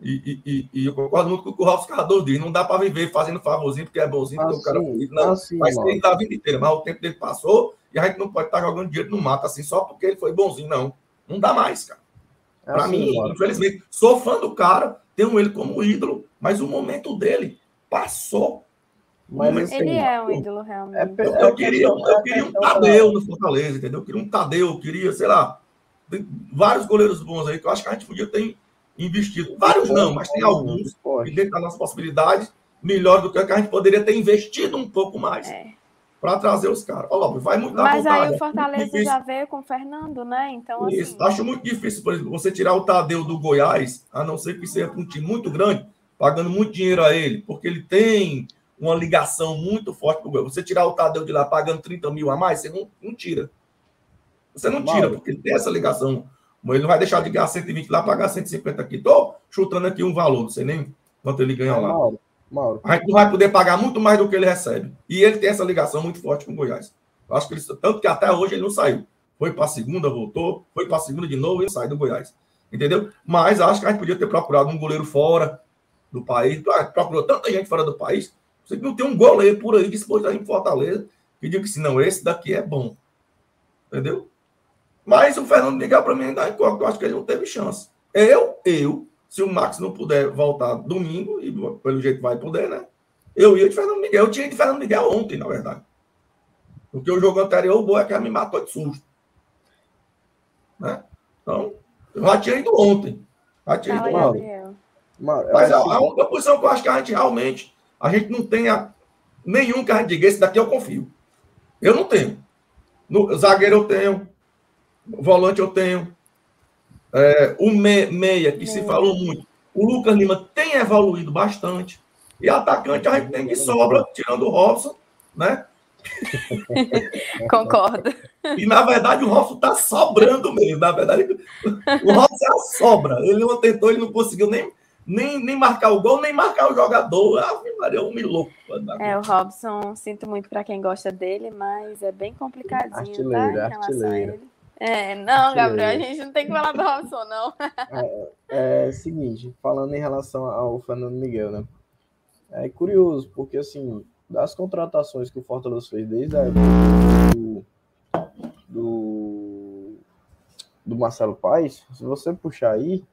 Speaker 4: E, e, e, eu concordo muito com o que o Ralf Cardoso diz. Não dá para viver fazendo favorzinho porque é bonzinho, porque o cara é Não, assim, vai ser da vida inteira, mas o tempo dele passou e a gente não pode estar tá jogando dinheiro no mato assim só porque ele foi bonzinho, não. Não dá mais, cara. É para assim, mim, mano. infelizmente, sou fã do cara, tenho ele como ídolo, mas o momento dele passou.
Speaker 2: Mas assim, ele é um ídolo realmente. É,
Speaker 4: eu, eu, queria, eu queria um Tadeu no Fortaleza, entendeu? Eu queria um Tadeu, eu queria, sei lá, vários goleiros bons aí que eu acho que a gente podia ter investido. Vários não, mas tem alguns, e dentro da nossa possibilidade, melhor do que a gente poderia ter investido um pouco mais. É. Para trazer os caras. Ó, vai mudar
Speaker 2: Mas aí o Fortaleza já veio com o Fernando, né? Então,
Speaker 4: Isso. Assim... Acho muito difícil, por exemplo, você tirar o Tadeu do Goiás, a não ser que seja um time muito grande, pagando muito dinheiro a ele, porque ele tem uma ligação muito forte com o Goiás. Você tirar o Tadeu de lá pagando 30 mil a mais, você não, não tira. Você não tira, porque ele tem essa ligação ele não vai deixar de ganhar 120 lá, pagar 150 aqui. Estou chutando aqui um valor, não sei nem quanto ele ganha lá. Mauro, Mauro. A gente não vai poder pagar muito mais do que ele recebe. E ele tem essa ligação muito forte com o Goiás. Eu acho que ele, tanto que até hoje ele não saiu. Foi para a segunda, voltou, foi para a segunda de novo e sai do Goiás. Entendeu? Mas acho que a gente podia ter procurado um goleiro fora do país. Ah, procurou tanta gente fora do país. Você não tem um goleiro por aí disposto a ir em Fortaleza que diga que se não, esse daqui é bom. Entendeu? Mas o Fernando Miguel, para mim, ainda é incógnito. Eu acho que ele não teve chance. Eu, eu, se o Max não puder voltar domingo, e pelo jeito vai poder, né? Eu ia de Fernando Miguel. Eu tinha de Fernando Miguel ontem, na verdade. Porque o jogo anterior, o Boa é que me matou de susto. Né? Então, eu já tinha ido ontem. Já tinha ido ontem. Mas a, a única posição que eu acho que a gente realmente, a gente não tenha nenhum que a gente diga, esse daqui eu confio. Eu não tenho. No zagueiro eu tenho, volante eu tenho. É, o me, meia, que se falou muito. O Lucas Lima tem evoluído bastante. E atacante a gente tem que sobra, tirando o Robson, né?
Speaker 2: Concordo.
Speaker 4: E na verdade o Robson tá sobrando mesmo. Na verdade, o Robson é a sobra. Ele não tentou, ele não conseguiu nem, nem, nem marcar o gol, nem marcar o jogador. Ah, Maria, um louco.
Speaker 2: É, o Robson, sinto muito para quem gosta dele, mas é bem complicadinho, artilheiro, tá? Em relação artilheiro. a ele. É, não, Gabriel, a gente não tem que falar do Robson, não.
Speaker 3: é, é seguinte, falando em relação ao Fernando Miguel, né? É curioso, porque assim, das contratações que o Fortaleza fez desde a época do, do, do Marcelo Paes, se você puxar aí,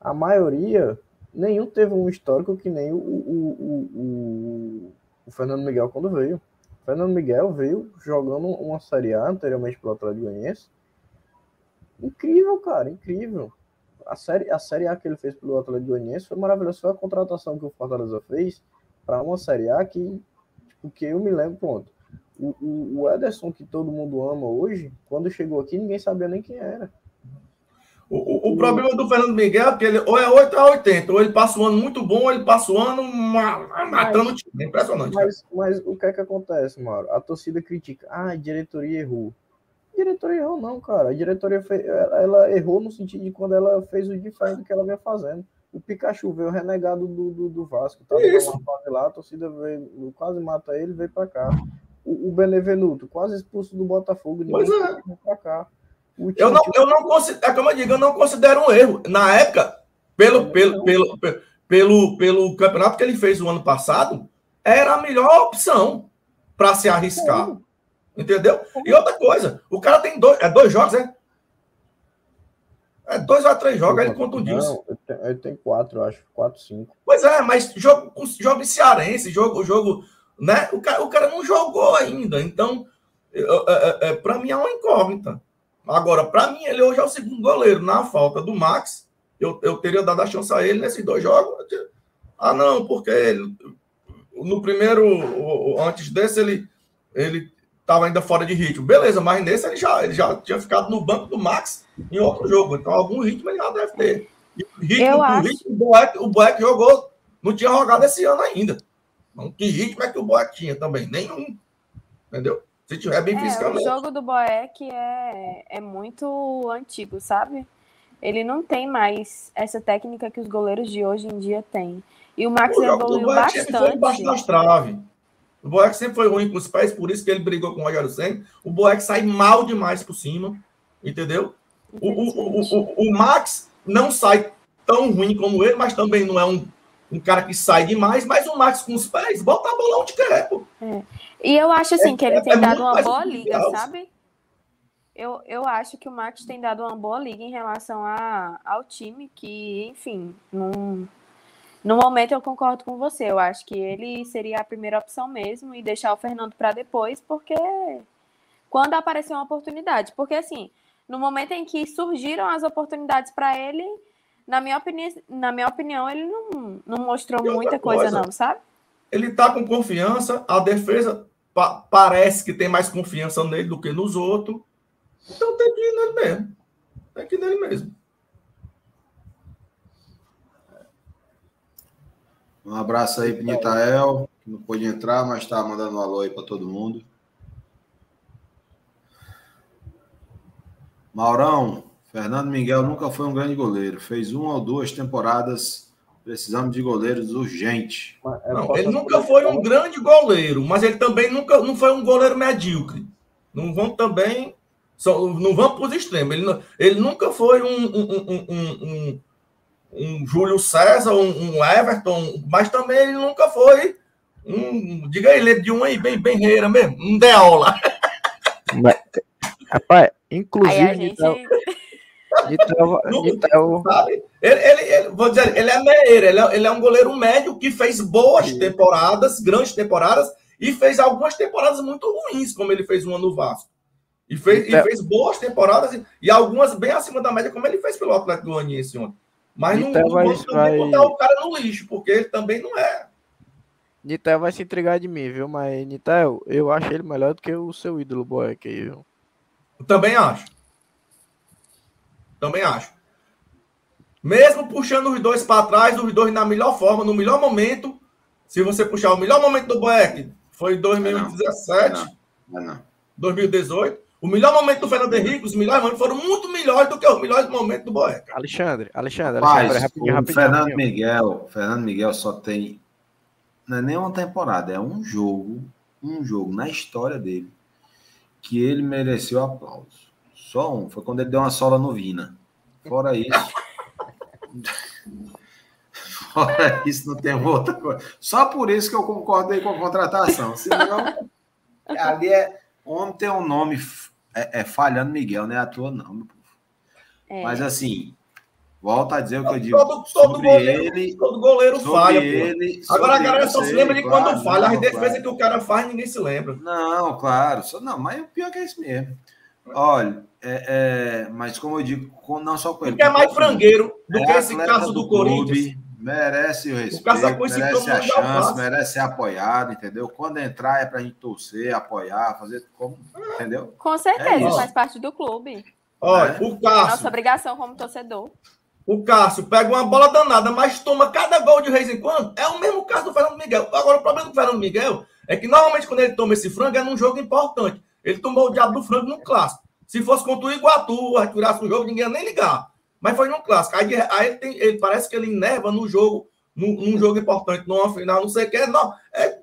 Speaker 3: a maioria, nenhum teve um histórico que nem o, o, o, o Fernando Miguel quando veio. O Fernando Miguel veio jogando uma Série A anteriormente pelo Atlético Goianiense, Incrível, cara, incrível. A série, a série A que ele fez pelo Atlético Goianiense foi maravilhosa. Foi a contratação que o Fortaleza fez para uma série A que, tipo, que eu me lembro, pronto. O, o, o, Ederson, que todo mundo ama hoje, quando chegou aqui, ninguém sabia nem quem era.
Speaker 4: O, o, o problema do Fernando Miguel é que ele ou é 8 a 80, ou ele passa um ano muito bom, ou ele passa o um ano matando o time. É impressionante.
Speaker 3: Mas, mas, o que é que acontece, Mauro? A torcida critica. Ah, a diretoria errou. A diretoria errou, não, cara. A diretoria fez, ela, ela, errou no sentido de quando ela fez o diferente do que ela vinha fazendo. O Pikachu veio renegado do, do, do Vasco. Tava Isso. lá, a torcida veio, quase mata ele veio para cá. O, o, Benevenuto, quase expulso do Botafogo,
Speaker 4: pois é. veio para cá. Eu não, eu não considero, é como eu digo, eu não considero um erro. Na época, pelo, pelo, pelo, pelo, pelo, campeonato que ele fez o ano passado, era a melhor opção para se arriscar. Entendeu? E outra coisa, o cara tem dois, é dois jogos, é? É dois ou três jogos, ele contundiu. Não,
Speaker 3: ele tem quatro, eu acho. Quatro, cinco.
Speaker 4: Pois é, mas jogo, jogo cearense, jogo, jogo, né? O cara, o cara não jogou ainda. Então, é, é, é, para mim é uma incógnita. Agora, para mim, ele hoje é o segundo goleiro. Na falta do Max, eu, eu teria dado a chance a ele nesses dois jogos. Ah, não, porque ele, no primeiro, antes desse, ele, ele estava ainda fora de ritmo. Beleza, mas nesse ele já, ele já tinha ficado no banco do Max em outro jogo. Então, algum ritmo ele já deve ter. E o ritmo,
Speaker 2: Eu
Speaker 4: o,
Speaker 2: acho-
Speaker 4: ritmo, o, Boeck, o Boeck jogou, não tinha jogado esse ano ainda. Não, que ritmo é que o Boeck tinha também? Nenhum. Entendeu? Se tiver bem
Speaker 2: É, o jogo do Boeck é, é muito antigo, sabe? Ele não tem mais essa técnica que os goleiros de hoje em dia têm. E o Max
Speaker 4: O jogo do
Speaker 2: evoluiu
Speaker 4: Boeck sempre foi embaixo
Speaker 2: bastante.
Speaker 4: das traves. O Boeck sempre foi ruim com os pés, por isso que ele brigou com o Rogério Senna. O Boeck sai mal demais por cima, entendeu? O, o, o, o, o Max não sai tão ruim como ele, mas também não é um, um cara que sai demais. Mas o Max com os pés, bota a bola onde quer, pô.
Speaker 2: E eu acho assim que ele tem
Speaker 4: é
Speaker 2: dado uma boa liga, sabe? Eu, eu acho que o Max tem dado uma boa liga em relação a, ao time, que, enfim, num, no momento eu concordo com você. Eu acho que ele seria a primeira opção mesmo e deixar o Fernando para depois, porque quando aparecer uma oportunidade. Porque, assim, no momento em que surgiram as oportunidades para ele, na minha, opini na minha opinião, ele não, não mostrou muita coisa,
Speaker 4: coisa,
Speaker 2: não, sabe?
Speaker 4: Ele tá com confiança, a defesa pa- parece que tem mais confiança nele do que nos outros. Então tem que ir nele mesmo. Tem que ir nele mesmo.
Speaker 1: Um abraço aí pro Nitael, que não pôde entrar, mas tá mandando um alô aí para todo mundo. Maurão, Fernando Miguel nunca foi um grande goleiro. Fez uma ou duas temporadas. Precisamos de goleiros urgente.
Speaker 5: É
Speaker 4: Não, ele nunca foi um grande goleiro, mas ele também nunca não foi um goleiro medíocre. Não vão também. só- não vamos para os extremos. Ele, ele nunca foi um, um, um, um, um- um Júlio César, um, um Everton, mas também ele nunca foi um. Diga aí, lembra de um aí, bem, bem reira mesmo, um Deola.
Speaker 5: Mas, rapaz,
Speaker 2: Aí a
Speaker 5: inclusive,
Speaker 2: gente.
Speaker 5: Nitel, Nitel,
Speaker 4: Não-
Speaker 5: Nitel,
Speaker 4: sabe? Ele, ele, ele- vou dizer, ele é meieiro, ele é, ele é um goleiro médio que fez boas temporadas, grandes temporadas, e fez algumas temporadas muito ruins, como ele fez uma no Vasco. E fez, e
Speaker 5: Então-
Speaker 4: fez boas temporadas, e, e algumas bem acima da média, como ele fez pelo Atlético Goianiense ontem. Mas não,
Speaker 5: Então
Speaker 4: não
Speaker 5: vai- vai-
Speaker 4: botar o cara no lixo, porque ele também não é.
Speaker 5: Nitel vai se entregar de mim, viu? Mas, Nitel, eu acho ele melhor do que o seu ídolo Boeck aí, viu?
Speaker 4: Eu também acho. Também acho. Mesmo puxando os dois para trás, os dois na melhor forma, no melhor momento. Se você puxar o melhor momento do Boeck, foi em 2017,
Speaker 1: Não, não, não.
Speaker 4: 2018. O melhor momento do Fernando Henrique, os melhores momentos foram muito melhores do que os melhores momentos do Boeck.
Speaker 5: Alexandre, Alexandre, Alexandre,
Speaker 1: Rapaz,
Speaker 5: rapidinho,
Speaker 1: o
Speaker 5: rapidinho,
Speaker 1: Fernando
Speaker 5: rapidinho.
Speaker 1: Miguel, Fernando Miguel só tem não é nem uma temporada, é um jogo, um jogo na história dele que ele mereceu aplauso. Só um, foi quando ele deu uma sola no Vina. Fora isso, fora isso não tem outra coisa. Só por isso que eu concordei com a contratação. Senão, ali é homem tem um nome é, é falhando Miguel, não é à toa não. meu povo.
Speaker 2: É.
Speaker 1: Mas assim, volta a dizer o que eu digo
Speaker 4: Todo, todo
Speaker 1: sobre
Speaker 4: goleiro,
Speaker 1: ele,
Speaker 4: todo goleiro
Speaker 1: sobre
Speaker 4: falha.
Speaker 1: ele.
Speaker 4: Agora a galera só se lembra de
Speaker 1: claro,
Speaker 4: quando falha. As defesas
Speaker 1: claro.
Speaker 4: que o cara faz, ninguém se lembra.
Speaker 1: Não, claro. Só, não, mas o pior que é isso mesmo. Olha, é, é, mas como eu digo, com- não só com ele.
Speaker 4: Porque é mais frangueiro do
Speaker 1: É
Speaker 4: que esse caso do, Corinthians.
Speaker 1: clube, Merece o respeito,
Speaker 4: esse
Speaker 1: merece a
Speaker 4: comando de
Speaker 1: chance, merece ser apoiado, entendeu? Quando entrar é pra gente torcer, apoiar, fazer como, entendeu?
Speaker 2: Com certeza,
Speaker 1: É
Speaker 2: faz parte do clube.
Speaker 4: Olha,
Speaker 1: É.
Speaker 4: o Cássio.
Speaker 2: Nossa obrigação como torcedor.
Speaker 4: O Cássio pega uma bola danada, mas toma cada gol de vez em quando. É o mesmo caso do Fernando Miguel. Agora, o problema do Fernando Miguel é que normalmente quando ele toma esse frango é num jogo importante. Ele tomou o diabo do frango no clássico. Se fosse contra o Iguatu, retirasse o jogo, ninguém ia nem ligar. Mas foi no clássico. Aí, aí ele, tem- ele parece que ele enerva no jogo, num, num jogo importante, numa final, não sei o que. Não, é,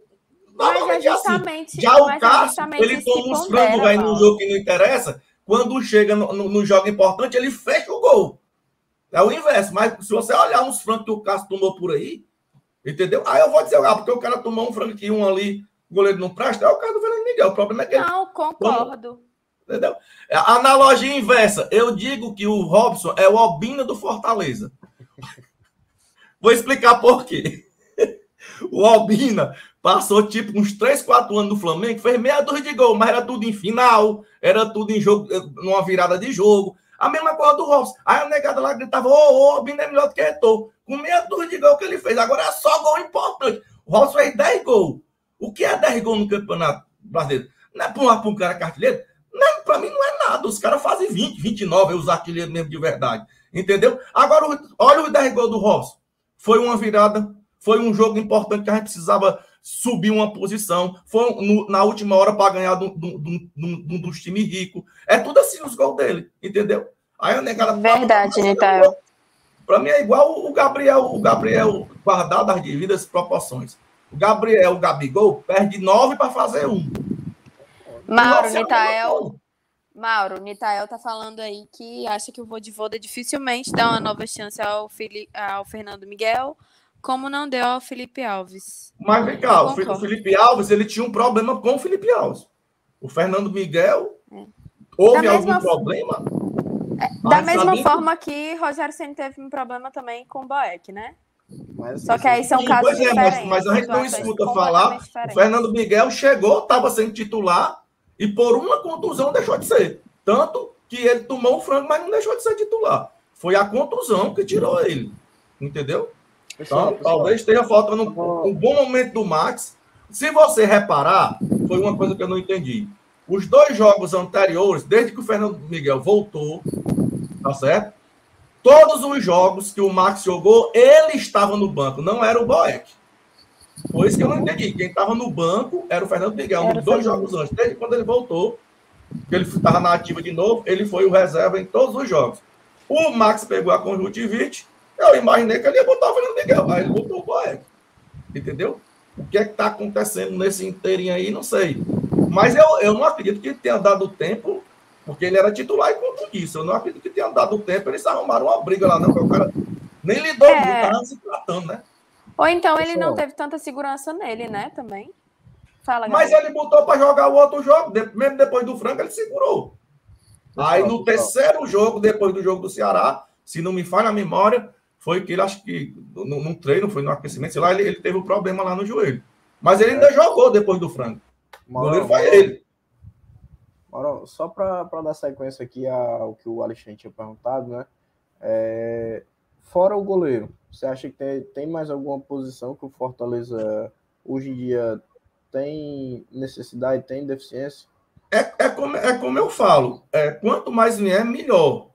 Speaker 2: Mas é
Speaker 4: assim.
Speaker 2: justamente.
Speaker 4: Já o
Speaker 2: é
Speaker 4: Cássio, ele toma uns frangos velho num jogo que não interessa. Quando chega no, no- no jogo importante, ele fecha o gol. É o inverso. Mas se você olhar uns frangos que o Cássio tomou por aí, entendeu? Aí eu vou dizer, ah, porque o cara tomou um frango que um ali, o goleiro não presta, é o caso do Fernando Miguel. O problema é que ele
Speaker 2: Não, concordo.
Speaker 4: Entendeu? A Analogia inversa. Eu digo que o Robson é o Albina do Fortaleza. Vou explicar por quê. O Albina passou tipo uns 3, 4 anos no Flamengo, fez meia dúzia de gol, mas era tudo em final, era tudo em jogo, eh, numa virada de jogo. A mesma coisa do Robson. Aí a negada lá gritava: Ô, ô, o Albina é melhor do que Etor. Com meia dúzia de gol que ele fez. Agora é só gol importante. O Robson fez 10 gols. O que é 10 gols no Campeonato Brasileiro? Não é para um cara cartilheiro? Não, pra mim não é nada. Os caras fazem 20, 29, os artilheiros mesmo de verdade. Entendeu? Agora, olha o 10 gols do Robson. Foi uma virada, foi um jogo importante que a gente precisava subir uma posição. Foi no, na última hora para ganhar de um dos times ricos. É tudo assim os gols dele, entendeu?
Speaker 2: Aí a negada Verdade, Nitael.
Speaker 4: Para mim é igual o Gabriel, o Gabriel guardado as devidas proporções. O Gabriel, o Gabigol, perde nove para fazer um.
Speaker 2: Mauro, é Nitael. Mauro, Nitael tá falando aí que acha que o Vodivoda dificilmente dá uma nova chance ao, Fili ao Fernando Miguel, como não deu ao Felipe Alves.
Speaker 4: Mas vem cá, o Felipe Alves ele tinha um problema com o Felipe Alves. O Fernando Miguel é. houve da algum mesma... problema?
Speaker 2: É, da mesma forma que Rogério Senna teve um problema também com o Boeck, né? Mas, Só que aí são casos é,
Speaker 4: diferentes. Mas, mas, a gente não escuta falar. O Fernando Miguel chegou, estava sendo titular e por uma contusão deixou de ser. Tanto que ele tomou o frango, mas não deixou de ser titular. Foi a contusão que tirou ele. Entendeu? Pessoal, então, pessoal, talvez esteja faltando um, um bom momento do Max. Se você reparar, foi uma coisa que eu não entendi. Os dois jogos anteriores, desde que o Fernando Miguel voltou, tá certo? Todos os jogos que o Max jogou, ele estava no banco, não era o Boeck. Foi isso que eu não entendi. Quem estava no banco era o Fernando Miguel, nos dois jogos antes. Desde quando ele voltou, que ele estava na ativa de novo, ele foi o reserva em todos os jogos. O Max pegou a conjuntivite, eu imaginei que ele ia botar o Fernando Miguel, aí ele botou o Boeck. Entendeu? O que é que está acontecendo nesse inteirinho aí, não sei. Mas eu, eu não acredito que tenha dado tempo porque ele era titular e contou isso. Eu não acredito que tenha dado tempo, eles arrumaram uma briga lá, não, o cara nem lidou é. muito, estava se tratando, né?
Speaker 2: Ou então ele não teve tanta segurança nele, né, também.
Speaker 4: Fala, Mas ele botou para jogar o outro jogo, mesmo depois do Franco, ele segurou. Aí no terceiro jogo, depois do jogo do Ceará, se não me falha a memória, foi que ele acho que num treino, foi no aquecimento, sei lá, ele, ele teve um problema lá no joelho. Mas ele ainda é. jogou depois do Franco. O goleiro foi ele.
Speaker 5: Só para dar sequência aqui ao que o Alexandre tinha perguntado, né? É, fora o goleiro, você acha que tem, tem mais alguma posição que o Fortaleza hoje em dia tem necessidade, tem deficiência?
Speaker 4: É, é, como, é como eu falo, é, quanto mais vier, melhor.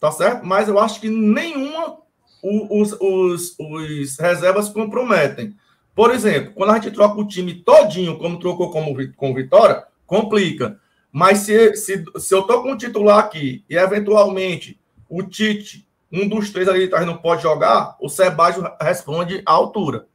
Speaker 4: Tá certo? Mas eu acho que nenhuma os, os, os reservas comprometem. Por exemplo, quando a gente troca o time todinho, como trocou como, com Vitória, complica. Mas se, se, se eu estou com o titular aqui e eventualmente o Tite, um dos três ali atrás não pode jogar, o Sebastião responde à altura.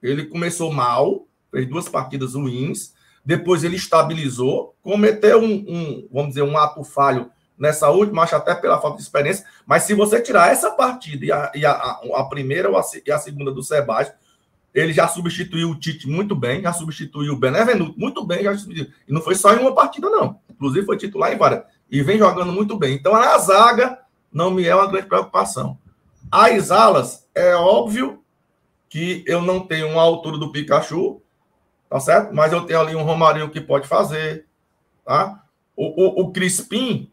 Speaker 4: Ele começou mal, fez duas partidas ruins, depois ele estabilizou, cometeu um, um vamos dizer, um ato falho nessa última, acho até pela falta de experiência, mas se você tirar essa partida e a, e a, a, primeira e a segunda do Sebastião, ele já substituiu o Tite muito bem, já substituiu o Benevenuto muito bem, já substituiu. E não foi só em uma partida, não. Inclusive foi titular em várias. E vem jogando muito bem. Então, na zaga, não me é uma grande preocupação. As alas, é óbvio que eu não tenho uma altura do Pikachu, tá certo? Mas eu tenho ali um Romarinho que pode fazer, tá? O, o, o Crispim,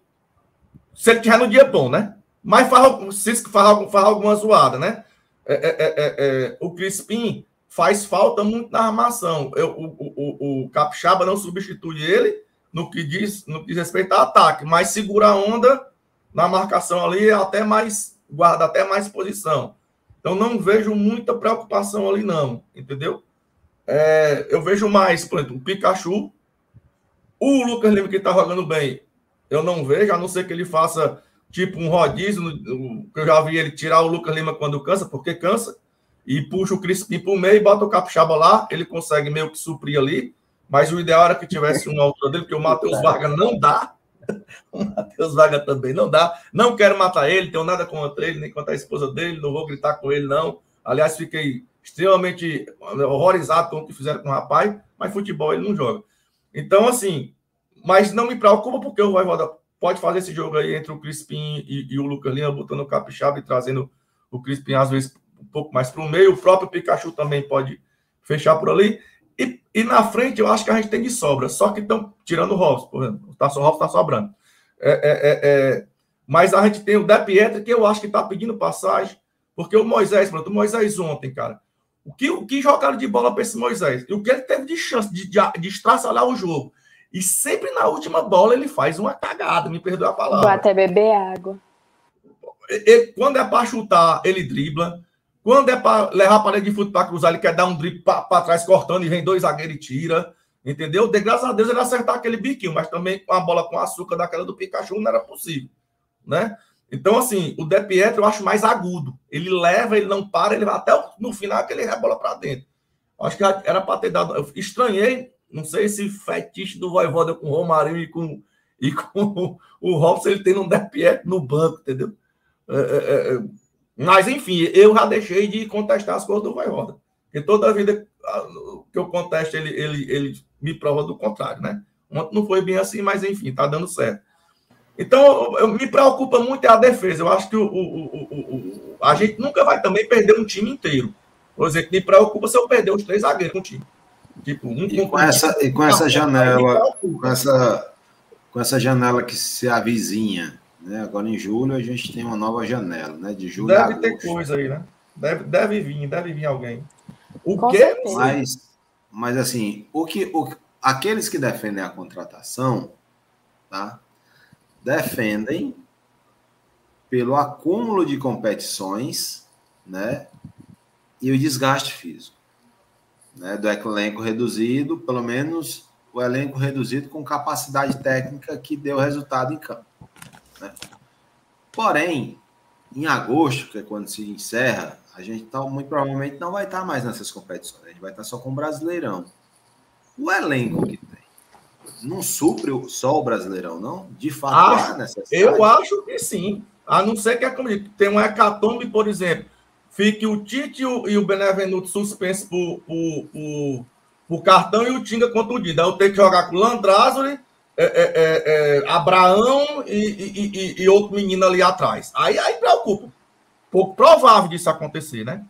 Speaker 4: se ele tiver no dia bom, né? Mas Cisco faz, faz alguma zoada, né? É, é, é, é, é o Crispim faz falta muito na armação. Eu, o, o, o, Capixaba não substitui ele no que diz, no que diz respeito ao ataque, mas segura a onda na marcação ali, até mais, guarda até mais posição. Então não vejo muita preocupação ali, não, entendeu? É, eu vejo mais, por exemplo, o Pikachu, o Lucas Lima que está jogando bem, eu não vejo, a não ser que ele faça tipo um rodízio, que eu já vi ele tirar o Lucas Lima quando cansa, porque cansa, e puxa o Crispim para o meio, bota o Capixaba lá, ele consegue meio que suprir ali, mas o ideal era que tivesse uma altura dele, porque o Matheus Vargas não dá, o Matheus Vargas também não dá, não quero matar ele, tenho nada contra ele, nem contra a esposa dele, não vou gritar com ele, não, aliás, fiquei extremamente horrorizado com o que fizeram com o rapaz, mas futebol ele não joga. Então, assim, mas não me preocupa porque o Voivoda pode fazer esse jogo aí entre o Crispim e, e o Lucas Lima, botando o Capixaba e trazendo o Crispim, às vezes, um pouco mais para o meio. O próprio Pikachu também pode fechar por ali. E, e, na frente, eu acho que a gente tem de sobra. Só que estão tirando o Robson, por exemplo. O Robson está sobrando. É, é, é, é, mas a gente tem o De Pietra, que eu acho que está pedindo passagem. Porque o Moisés, pronto, o Moisés ontem, cara. O que, o que jogaram de bola para esse Moisés? E o que ele teve de chance de, de, de estraçalhar o jogo? E sempre na última bola ele faz uma cagada, me perdoe a palavra.
Speaker 2: Vou até beber água.
Speaker 4: ele, quando é para chutar, ele dribla. Quando é para levar a parede de futebol para cruzar, ele quer dar um drible para trás cortando e vem dois zagueiros e tira. Entendeu? De graças a Deus ele acertar aquele biquinho, mas também com a bola com açúcar daquela do Pikachu não era possível, né? Então, assim, o De Pietro eu acho mais agudo. Ele leva, ele não para, ele vai até no final que ele rebola para dentro. Acho que era para ter dado. Eu estranhei, não sei esse fetiche do Voivoda com o Romarinho e com, e com o Robson, ele tem um De Pietro no banco, entendeu? É, é, é, mas, enfim, eu já deixei de contestar as coisas do Voivoda. Porque toda vida que eu contesto, ele, ele, ele me prova do contrário, né? Ontem não foi bem assim, mas enfim, tá dando certo. Então, eu, me preocupa muito é a defesa. Eu acho que o, o, o, a gente nunca vai também perder um time inteiro. Por exemplo, me preocupa se eu perder os três zagueiros com o time.
Speaker 1: Tipo, um e com, essa, e com essa janela, com essa, com essa janela que se avizinha, né? Agora em julho a gente tem uma nova janela, né? De julho
Speaker 4: Deve ter coisa aí, né? Deve, deve vir, deve vir alguém. O com quê?
Speaker 1: Mas mas assim, o que o, aqueles que defendem a contratação, tá? Defendem pelo acúmulo de competições, né? E o desgaste físico, né? Do elenco reduzido, pelo menos o elenco reduzido com capacidade técnica que deu resultado em campo. Né? Porém, em agosto, que é quando se encerra a gente tá, muito provavelmente não vai estar tá mais nessas competições. A gente vai estar tá só com o Brasileirão. O elenco que tem não supre só o Brasileirão, não? De fato,
Speaker 4: acho, necessidade. Eu acho que sim. A não ser que é como tem um hecatombe, por exemplo, fique o Tite e o Benevenuto suspenso por, por, por, por, cartão e o Tinga contundido. Aí eu tenho que jogar com o Landrázuri, é, é, é, é, Abraão e, e, e, outro menino ali atrás. Aí, aí preocupa pouco provável disso acontecer, né?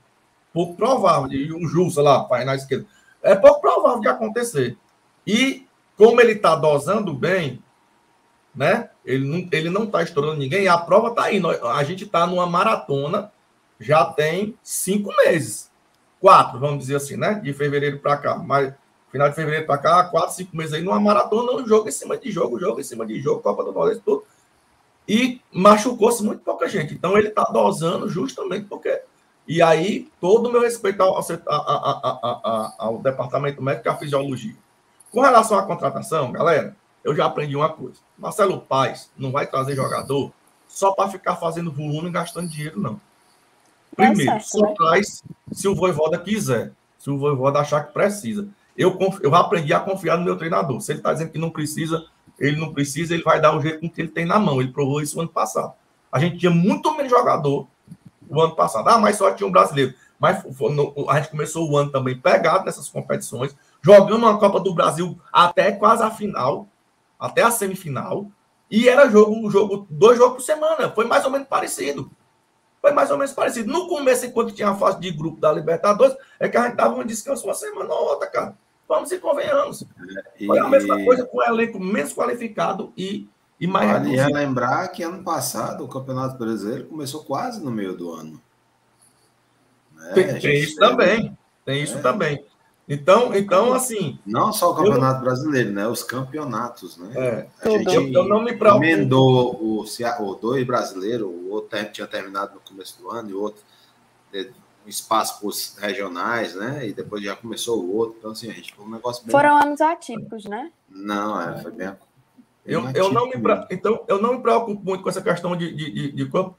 Speaker 4: Pouco provável. E o Jussa lá, pai na esquerda. É pouco provável de acontecer. E como ele está dosando bem, né? Ele não, ele não está estourando ninguém. A prova está aí. A gente está numa maratona já tem cinco meses. Quatro, vamos dizer assim, né? De fevereiro para cá. Mas final de fevereiro para cá, quatro, cinco meses aí numa maratona, um jogo em cima de jogo, jogo em cima de jogo, Copa do Nordeste, tudo e machucou-se muito pouca gente. Então ele está dosando justamente porque. E aí, todo o meu respeito ao, ao, ao, departamento médico e à fisiologia. Com relação à contratação, galera, eu já aprendi uma coisa. Marcelo Paz não vai trazer jogador só para ficar fazendo volume e gastando dinheiro, não. Primeiro, é só né? traz se o Voivoda quiser, se o Voivoda achar que precisa. Eu, eu aprendi a confiar no meu treinador. Se ele está dizendo que não precisa, ele não precisa, ele vai dar o jeito com que ele tem na mão. Ele provou isso no ano passado. A gente tinha muito menos jogador o ano passado. Ah, mas só tinha um brasileiro. Mas a gente começou o ano também pegado nessas competições, jogando uma Copa do Brasil até quase a final, até a semifinal. E era jogo, um jogo, dois jogos por semana. Foi mais ou menos parecido. Foi mais ou menos parecido. No começo, enquanto tinha a fase de grupo da Libertadores, é que a gente dava um descanso uma semana ou outra, cara. Vamos e convenhamos. E... Foi a mesma coisa com o elenco menos qualificado e, e mais.
Speaker 1: Vale lembrar que ano passado o Campeonato Brasileiro começou quase no meio do ano.
Speaker 4: Né? Tem, tem isso teve... também. Tem isso é. também. Então, então, assim.
Speaker 1: Não só o Campeonato eu... Brasileiro, né? Os campeonatos, né?
Speaker 4: É, a gente eu, eu não me preocupo.
Speaker 1: emendou o, o dois brasileiros, o outro tinha terminado no começo do ano e o outro espaço para os regionais, né? E depois já começou o outro. Então, assim, a gente foi um negócio bem...
Speaker 2: Foram anos atípicos, né?
Speaker 1: Não, é, foi bem. bem
Speaker 4: eu, eu não me, então, eu não me preocupo muito com essa questão de, de, de, de por,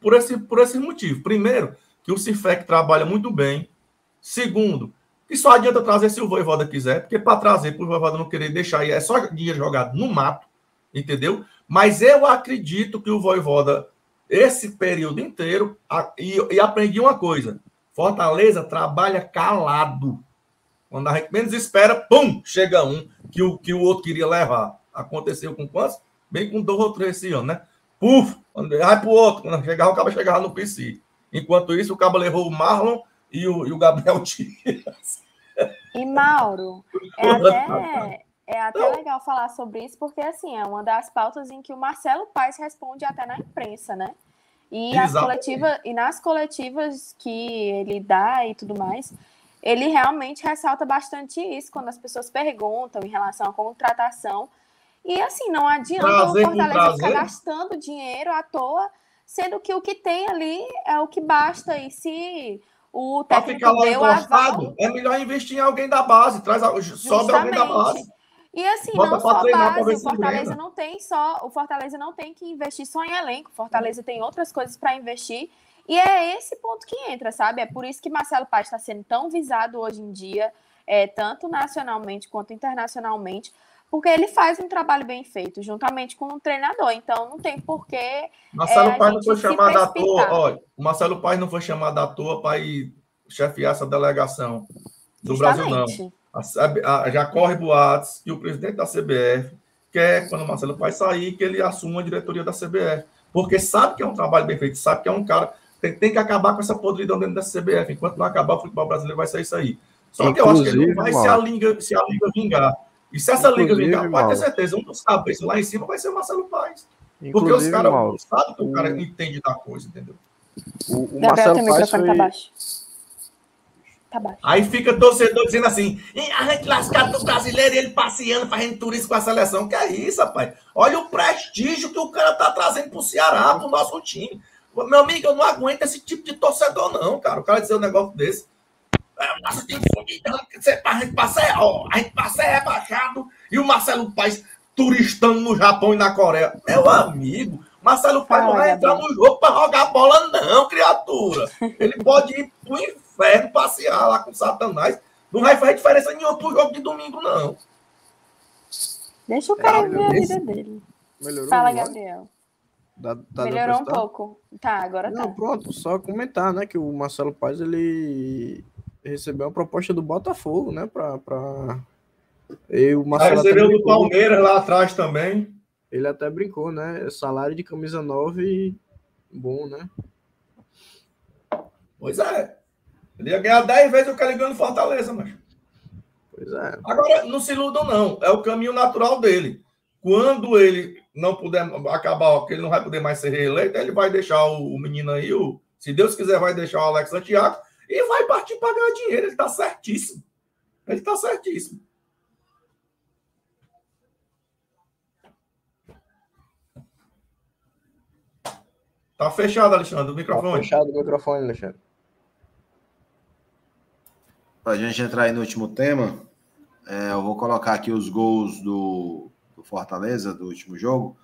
Speaker 4: por, esse, por esse motivo. Primeiro, que o Cifec trabalha muito bem. Segundo, que só adianta trazer se o Voivoda quiser, porque para trazer, para o Voivoda não querer deixar é só dinheiro jogado no mato, entendeu? Mas eu acredito que o Voivoda esse período inteiro e, e aprendi uma coisa: Fortaleza trabalha calado. Quando a gente menos espera, pum, chega um que o, que o outro queria levar. Aconteceu com quantos? Bem com dois ou três esse ano, né? Puf, vai pro outro. Quando chegava, o cabo chegava no PC. Enquanto isso, o cabo levou o Marlon e o, e o Gabriel Dias.
Speaker 2: E Mauro, é até, é até legal falar sobre isso, porque assim, é uma das pautas em que o Marcelo Paes responde até na imprensa, né? E, as coletiva, e nas coletivas que ele dá e tudo mais, ele realmente ressalta bastante isso quando as pessoas perguntam em relação à contratação. E assim, não adianta prazer, o Fortaleza ficar gastando dinheiro à toa sendo que o que tem ali é o que basta. E se o
Speaker 4: Pra
Speaker 2: técnico
Speaker 4: ficar lá
Speaker 2: deu aval,
Speaker 4: encostado, é melhor investir em alguém da base. Traz, sobe alguém da base.
Speaker 2: E assim,
Speaker 4: Bota
Speaker 2: não só
Speaker 4: treinar
Speaker 2: base, o Fortaleza não tem só, o Fortaleza não tem que investir só em elenco, o Fortaleza tem outras coisas para investir. E é esse ponto que entra, sabe? É por isso que Marcelo Paz está sendo tão visado hoje em dia, é, tanto nacionalmente quanto internacionalmente, porque ele faz um trabalho bem feito, juntamente com o treinador. Então não tem porquê
Speaker 4: Marcelo
Speaker 2: É,
Speaker 4: Paz não foi chamado à toa. Olha, o Marcelo Paz não foi chamado à toa para ir chefiar essa delegação do Brasil, não.
Speaker 2: justamente.
Speaker 4: A a- já corre boatos que o presidente da CBF quer, quando o Marcelo Paz sair, que ele assuma a diretoria da CBF. Porque sabe que é um trabalho bem feito, sabe que é um cara. Tem, tem que acabar com essa podridão dentro da CBF. Enquanto não acabar, o futebol brasileiro vai ser isso aí. Só que eu acho que ele não vai se a, liga, se a liga vingar. E se essa liga vingar, pode ter certeza, um dos cabeças lá em cima vai ser o Marcelo Paz. Porque os caras
Speaker 3: Mauro,
Speaker 4: sabem que o cara
Speaker 3: o-
Speaker 4: entende da coisa, entendeu?
Speaker 3: o, o
Speaker 2: Gabriel, teu microfone
Speaker 3: foi...
Speaker 2: tá baixo. Tá baixo.
Speaker 4: Aí fica torcedor dizendo assim: "Ih, a gente lascado do brasileiro e ele passeando, fazendo turismo com a seleção. Que é isso, rapaz? Olha o prestígio que o cara tá trazendo pro Ceará, pro nosso time. Meu amigo, eu não aguento esse tipo de torcedor, não, cara. O cara dizer um negócio desse. Que você- a gente passa, é, ó, a gente passa é rebaixado e o Marcelo Paes turistando no Japão e na Coreia. Meu amigo, Marcelo Paes não vai entrar no jogo pra jogar bola, não, criatura. Ele pode ir pro inferno passear lá com Satanás. Não vai fazer diferença nenhuma pro jogo de domingo, não.
Speaker 2: Deixa o cara
Speaker 3: É,
Speaker 2: ver a vida dele.
Speaker 3: Melhorou
Speaker 2: Fala,
Speaker 3: a?
Speaker 2: Gabriel.
Speaker 3: Dá- tá dando
Speaker 2: Melhorou um pouco. Tá, agora tá.
Speaker 3: Não, pronto, só comentar, né, que o Marcelo Paz, ele recebeu uma proposta do Botafogo, né, pra... pra... E o Marcelo
Speaker 4: recebeu do Palmeiras lá atrás também.
Speaker 3: ele até brincou, né, salário de camisa 9 bom, né?
Speaker 4: Pois é. Ele ia ganhar 10 vezes o que ele ganhou no Fortaleza, mas.
Speaker 3: Pois é.
Speaker 4: Agora, não se iludam, não. É o caminho natural dele. Quando ele não puder acabar, que ele não vai poder mais ser reeleito, ele vai deixar o, o menino aí, o, se Deus quiser, vai deixar o Alex Santiago e vai partir para ganhar dinheiro. Ele está certíssimo. Ele está certíssimo. Tá fechado, Alexandre, o
Speaker 5: Tá
Speaker 4: microfone.
Speaker 5: fechado o microfone, Alexandre.
Speaker 1: Para a gente entrar aí no último tema, é, eu vou colocar aqui os gols do, do Fortaleza, do último jogo,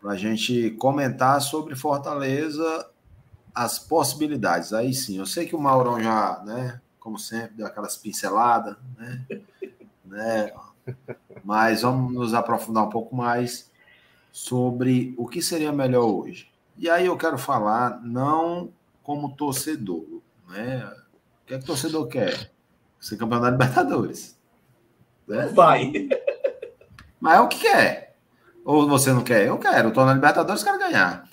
Speaker 1: para a gente comentar sobre Fortaleza, as possibilidades. Aí sim, eu sei que o Maurão já, né, como sempre, deu aquelas pinceladas, né, né, mas vamos nos aprofundar um pouco mais sobre o que seria melhor hoje. E aí eu quero falar não como torcedor, né? O que é que o torcedor quer? Ser campeão da Libertadores. Né?
Speaker 4: Vai.
Speaker 1: Mas é o que quer. Ou você não quer? Eu quero. Eu tô na Libertadores, quero ganhar.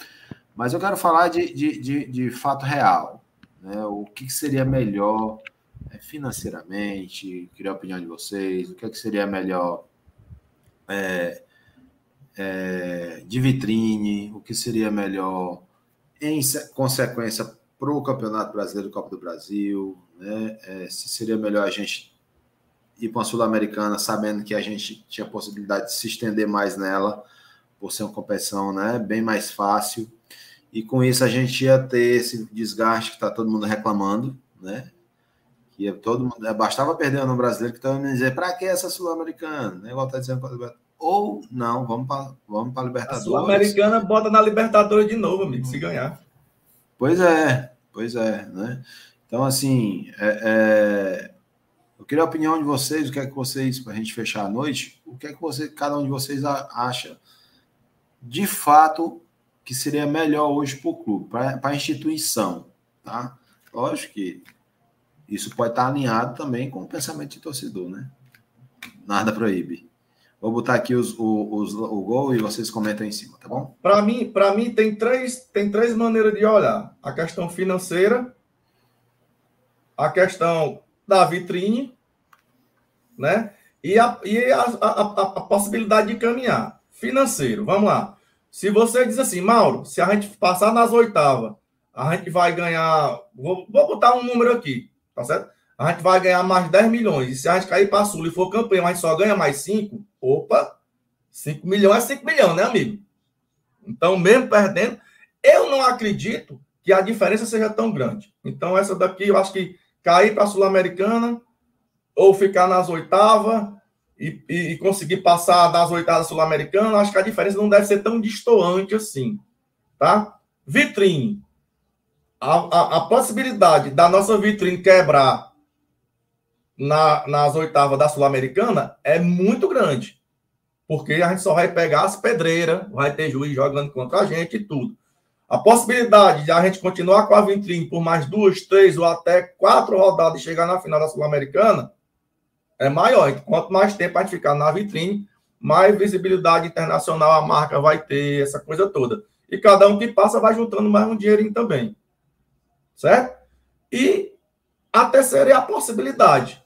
Speaker 1: Mas eu quero falar de, de, de, de fato real. Né? O que, que seria melhor é, financeiramente? Queria a opinião de vocês. O que, é que seria melhor é, é, de vitrine? O que seria melhor em se- consequência para o Campeonato Brasileiro Copa do Brasil? Né? É, se seria melhor a gente ir para uma Sul-Americana sabendo que a gente tinha possibilidade de se estender mais nela, por ser uma competição né, bem mais fácil. E com isso a gente ia ter esse desgaste que está todo mundo reclamando, né? Que todo mundo, bastava perder no brasileiro que mundo ia dizer, para que essa Sul-Americana? Né? Igual tá dizendo com a Libertadores. Ou não, vamos para vamos a
Speaker 4: A
Speaker 1: Libertadores.
Speaker 4: Sul-Americana bota na Libertadores de novo, amigo, se ganhar.
Speaker 1: Pois é, pois é, né? Então, assim, é, é, eu queria a opinião de vocês, o que é que vocês, para a gente fechar a noite, o que é que você, cada um de vocês acha de fato que seria melhor hoje para o clube, para a instituição, tá? Lógico que isso pode estar alinhado também com o pensamento de torcedor, né? Nada proíbe. Vou botar aqui os, o, os, o gol e vocês comentam em cima, tá bom?
Speaker 4: Para mim, para mim tem três, tem três maneiras de olhar: a questão financeira, a questão da vitrine, né? E a, e a, a- a possibilidade de caminhar. Financeiro, vamos lá. Se você diz assim, Mauro, se a gente passar nas oitavas, a gente vai ganhar. Vou, vou botar um número aqui, tá certo? A gente vai ganhar mais 10 milhões. E se a gente cair para Sul e for campeão, a gente só ganha mais 5, opa, 5 milhões é 5 milhões, né, amigo? Então, mesmo perdendo, Eu não acredito que a diferença seja tão grande. Então, essa daqui, eu acho que cair para a Sul-Americana ou ficar nas oitavas e, e, conseguir passar das oitavas Sul-Americana, acho que a diferença não deve ser tão distoante assim, tá? Vitrine. A, a, a possibilidade da nossa vitrine quebrar na, nas oitavas da Sul-Americana é muito grande. Porque a gente só vai pegar as pedreiras, vai ter juiz jogando contra a gente e tudo. A possibilidade de a gente continuar com a vitrine por mais duas, três ou até quatro rodadas e chegar na final da Sul-Americana é maior. Quanto mais tempo a gente ficar na vitrine, mais visibilidade internacional a marca vai ter, essa coisa toda. E cada um que passa vai juntando mais um dinheirinho também. Certo? E a terceira é a possibilidade,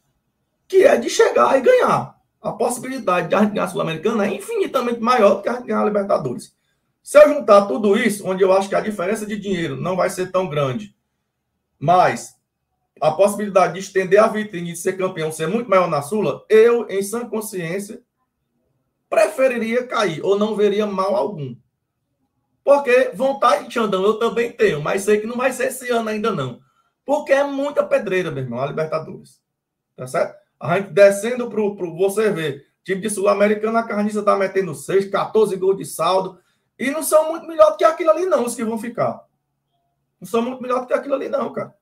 Speaker 4: que é de chegar e ganhar. A possibilidade de a gente ganhar Sul-Americana é infinitamente maior do que a gente ganhar a Libertadores. Se eu juntar tudo isso, onde eu acho que a diferença de dinheiro não vai ser tão grande, mas a possibilidade de estender a vitrine de ser campeão ser muito maior na Sula, eu, em sã consciência, preferiria cair, ou não veria mal algum. Porque vontade de Xandão eu também tenho, mas sei que não vai ser esse ano ainda não. Porque é muita pedreira, meu irmão, a Libertadores. Tá certo? A gente descendo pro, pro você ver, time de Sul-Americana, a carniça tá metendo 6, 14 gols de saldo. E não são muito melhor do que aquilo ali, não, os que vão ficar. Não são muito melhor do que aquilo ali, não, cara.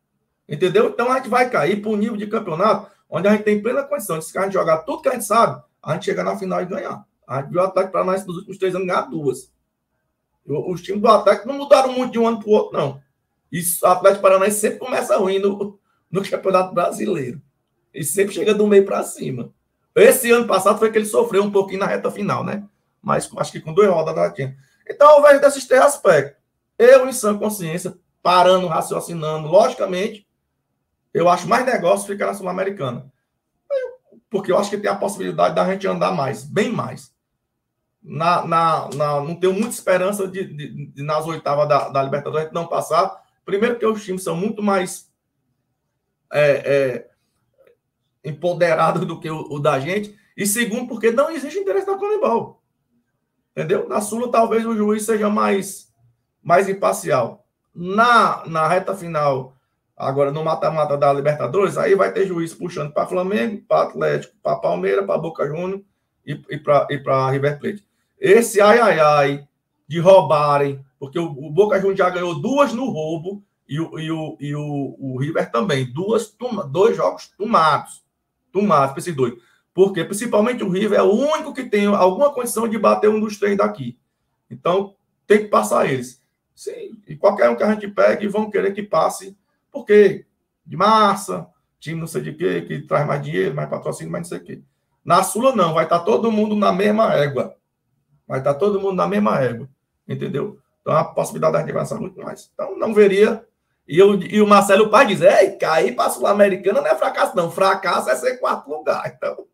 Speaker 4: Entendeu? Então a gente vai cair para um nível de campeonato onde a gente tem plena condição de se a gente jogar tudo que a gente sabe, a gente chegar na final e ganhar. A gente viu o Atlético Paranaense nos últimos três anos ganhar duas. Os times do Atlético não mudaram muito de um ano para o outro, não. E o Atlético Paranaense sempre começa ruim no, no Campeonato Brasileiro. E sempre chega do meio para cima. Esse ano passado foi que ele sofreu um pouquinho na reta final, né? Mas acho que com duas rodas da tinha. Então, eu vejo desses três aspectos. Eu, em sã consciência, parando, raciocinando, logicamente, eu acho mais negócio ficar na Sul-Americana. Porque eu acho que tem a possibilidade da gente andar mais, bem mais. Na, na, na não tenho muita esperança de, de, de nas oitavas da, da Libertadores a gente não passar. Primeiro, porque os times são muito mais é, é, empoderados do que o, o, da gente. E segundo, porque não existe interesse da Conebol. Entendeu? Na Sula, talvez o juiz seja mais, mais imparcial. Na, na reta final, agora no mata-mata da Libertadores, aí vai ter juiz puxando para Flamengo, para Atlético, para Palmeiras, para Boca Juniors e, e para River Plate. Esse ai ai ai de roubarem, porque o, o Boca Juniors já ganhou duas no roubo e o, e o, e o, o River também, duas, dois jogos tomados. Tomados, esses dois. Porque principalmente o River é o único que tem alguma condição de bater um dos três daqui. Então, tem que passar eles. Sim, e qualquer um que a gente pegue, vão querer que passe, porque de massa, time não sei de quê, que traz mais dinheiro, mais patrocínio, mais não sei o quê. Na Sula, não, vai estar todo mundo na mesma égua. Vai estar todo mundo na mesma égua. Entendeu? Então, a possibilidade da gente avançar muito mais. Então, não veria. E, eu, e o Marcelo Pai diz: Ei, cair para a Sul-Americana não é fracasso, não. Fracasso é ser quarto lugar. Então.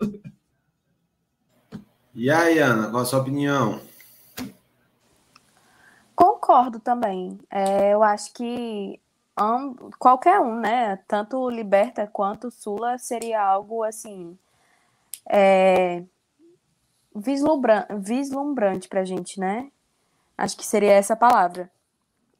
Speaker 1: E aí, Ana, qual a sua opinião?
Speaker 2: Concordo também. É, eu acho que um, qualquer um, né? Tanto Liberta quanto Sula seria algo assim. É, vislumbrante, vislumbrante pra gente, né? Acho que seria essa palavra.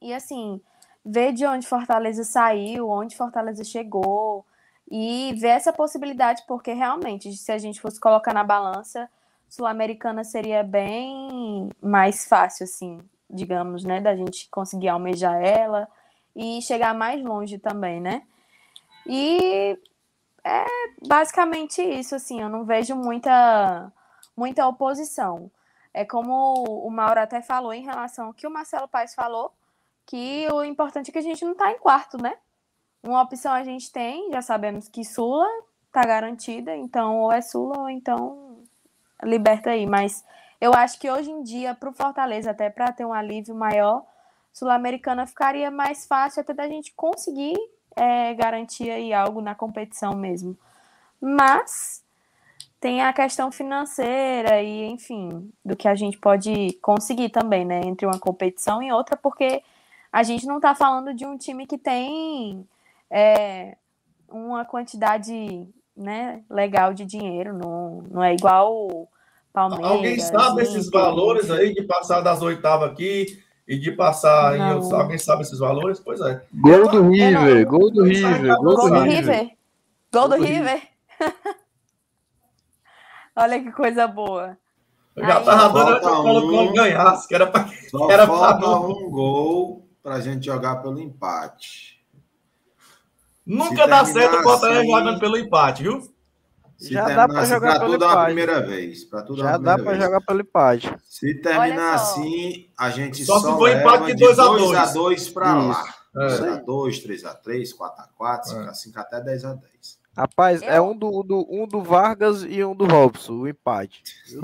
Speaker 2: E assim, ver de onde Fortaleza saiu, onde Fortaleza chegou, e ver essa possibilidade, porque realmente, se a gente fosse colocar na balança, Sul-Americana seria bem mais fácil, assim, digamos, né, da gente conseguir almejar ela e chegar mais longe também, né? E é basicamente isso, assim, eu não vejo muita, muita oposição. É como o Mauro até falou em relação ao que o Marcelo Paes falou, que o importante é que a gente não está em quarto, né? Uma opção a gente tem, já sabemos que Sula tá garantida, então ou é Sula ou então liberta aí. Mas eu acho que hoje em dia, para o Fortaleza, até para ter um alívio maior, Sul-Americana ficaria mais fácil até da gente conseguir é, garantir aí algo na competição mesmo. Mas tem a questão financeira e, enfim, do que a gente pode conseguir também, né? Entre uma competição e outra, porque a gente não está falando de um time que tem é, uma quantidade né, legal de dinheiro, não, não é igual o Palmeiras.
Speaker 4: Alguém sabe esses valores aí de passar das oitavas aqui e de passar em outros. Alguém sabe esses valores? Pois é.
Speaker 3: Gol do River, gol do River, gol do River.
Speaker 2: Gol do River. Olha que coisa boa.
Speaker 4: Eu já tava doido que o Colo-Colo ganhasse, que era para
Speaker 1: era falta pra... um gol para a gente jogar pelo empate.
Speaker 4: Nunca dá certo o Fortaleza assim, jogando pelo empate, viu?
Speaker 3: Se já dá para jogar pelo
Speaker 1: tudo
Speaker 3: empate.
Speaker 1: a primeira vez. Pra tudo
Speaker 3: já dá para jogar pelo empate.
Speaker 1: Se terminar assim, a gente
Speaker 4: só, só se for empate de 2 a 2
Speaker 1: para lá. 2x2, 3x3, 4x4, 5 até 10x10.
Speaker 3: Rapaz, eu... é um do, do, um do Vargas e um do Robson, o empate.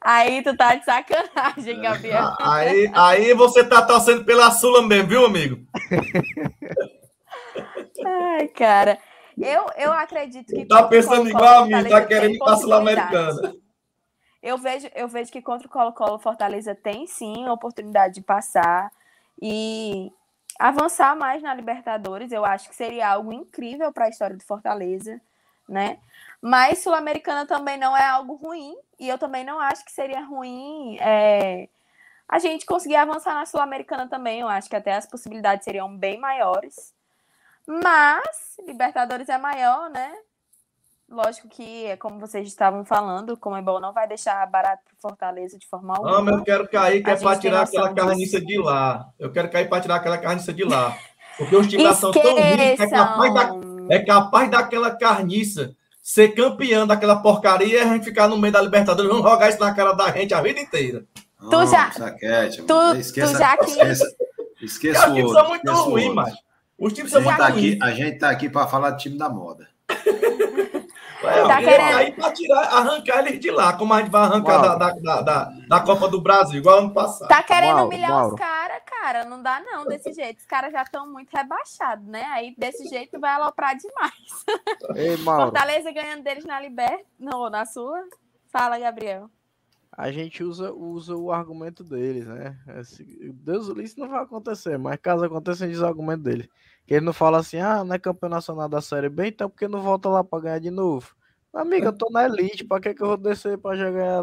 Speaker 2: aí tu tá de sacanagem, Gabriel.
Speaker 4: Aí, aí você tá torcendo pela Sula mesmo, viu, amigo?
Speaker 2: Ai, cara. Eu, eu acredito que.
Speaker 4: Tá pensando igual a mim, tá querendo ir pra Sul-Americana.
Speaker 2: Eu vejo, eu vejo que contra o Colo-Colo, Fortaleza tem sim a oportunidade de passar e avançar mais na Libertadores. Eu acho que seria algo incrível para a história do Fortaleza, né? Mas Sul-Americana também não é algo ruim e eu também não acho que seria ruim é, a gente conseguir avançar na Sul-Americana também. Eu acho que até as possibilidades seriam bem maiores. Mas Libertadores é maior, né? Lógico que, é como vocês estavam falando, como é bom, não vai deixar barato para Fortaleza de forma alguma.
Speaker 4: Não, mas eu quero cair que é para tirar aquela carniça de lá. Eu quero cair para tirar aquela carniça de lá. Porque os times são tão que é capaz, da, é capaz daquela carniça ser campeão daquela porcaria e a gente ficar no meio da Libertadores. Vamos jogar isso na cara da gente a vida inteira.
Speaker 2: Tu já. Saquete, tu, esqueça, tu já que.
Speaker 1: Esqueça, esqueça o outro.
Speaker 4: são muito ruins, mas. Os times são muito
Speaker 1: tá ruins. Aqui, a gente tá aqui para falar do time da moda.
Speaker 4: É, tá querendo... Aí para tirar, arrancar eles de lá, como a gente vai arrancar da, da, da, da, Copa do Brasil, igual ano passado.
Speaker 2: Tá querendo Mauro, humilhar Mauro. os caras, cara? Não dá não, desse jeito. Os caras já estão muito rebaixados, né? Aí desse jeito vai aloprar demais.
Speaker 3: Ei, Mauro.
Speaker 2: Fortaleza ganhando deles na Liberta, não, na sua. Fala, Gabriel
Speaker 3: a gente usa, usa o argumento deles, né? Esse, Deus isso não vai acontecer, mas caso aconteça, a gente usa o argumento deles. Que ele não fala assim, ah, não é campeão nacional da Série B, então por que não volta lá para ganhar de novo? Amiga, eu tô na elite, para que, que eu vou descer para jogar,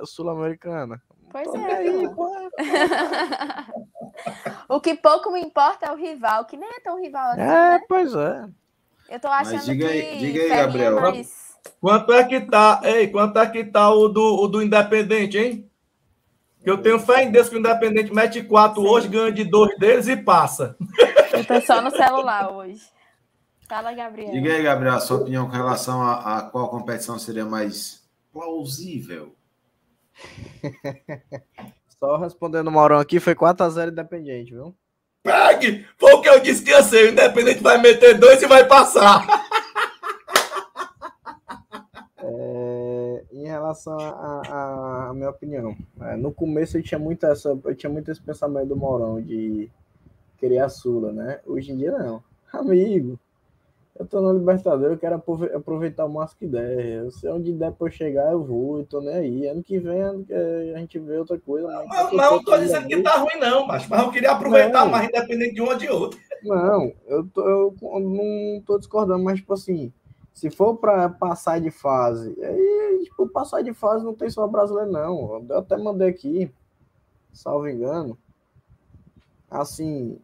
Speaker 3: a Sul-Americana?
Speaker 2: Pois tô é. Aí, o que pouco me importa é o rival, que nem é tão rival assim. É,
Speaker 3: né? pois é.
Speaker 2: Eu tô achando
Speaker 1: mas diga
Speaker 2: aí,
Speaker 1: que. Diga aí, Gabriel.
Speaker 2: Mais
Speaker 4: Quanto é que tá, ei, quanto é que tá o do, o do Independente, hein? Que eu tenho fé em Deus que o Independente mete quatro Sim. hoje, ganha de dois deles e passa.
Speaker 2: Eu tô só no celular hoje. Fala, Gabriel.
Speaker 1: Diga aí, Gabriel, a sua opinião com relação a, a qual competição seria mais plausível?
Speaker 3: Só respondendo o Maurão aqui, foi 4x0 Independente, viu?
Speaker 4: Pegue! Foi o que eu disse que ia ser. O Independente vai meter dois e vai passar.
Speaker 3: É, em relação à minha opinião, é, no começo eu tinha muito essa, eu tinha muito esse pensamento do Morão de querer a Sula, né? Hoje em dia não. Amigo, eu tô na Libertadores, eu quero aproveitar o máximo que der. Eu sei onde der pra eu chegar, eu vou, eu tô nem aí. Ano que vem a gente vê outra coisa.
Speaker 4: Mas não, não, não tô dizendo que tá ruim, não, mas, mas eu queria aproveitar não, mais, independente de uma ou de outra.
Speaker 3: Não, eu, tô, eu não tô discordando, mas tipo assim se for para passar de fase, aí, tipo, passar de fase não tem só brasileiro, não. Eu até mandei aqui, salvo engano. Assim,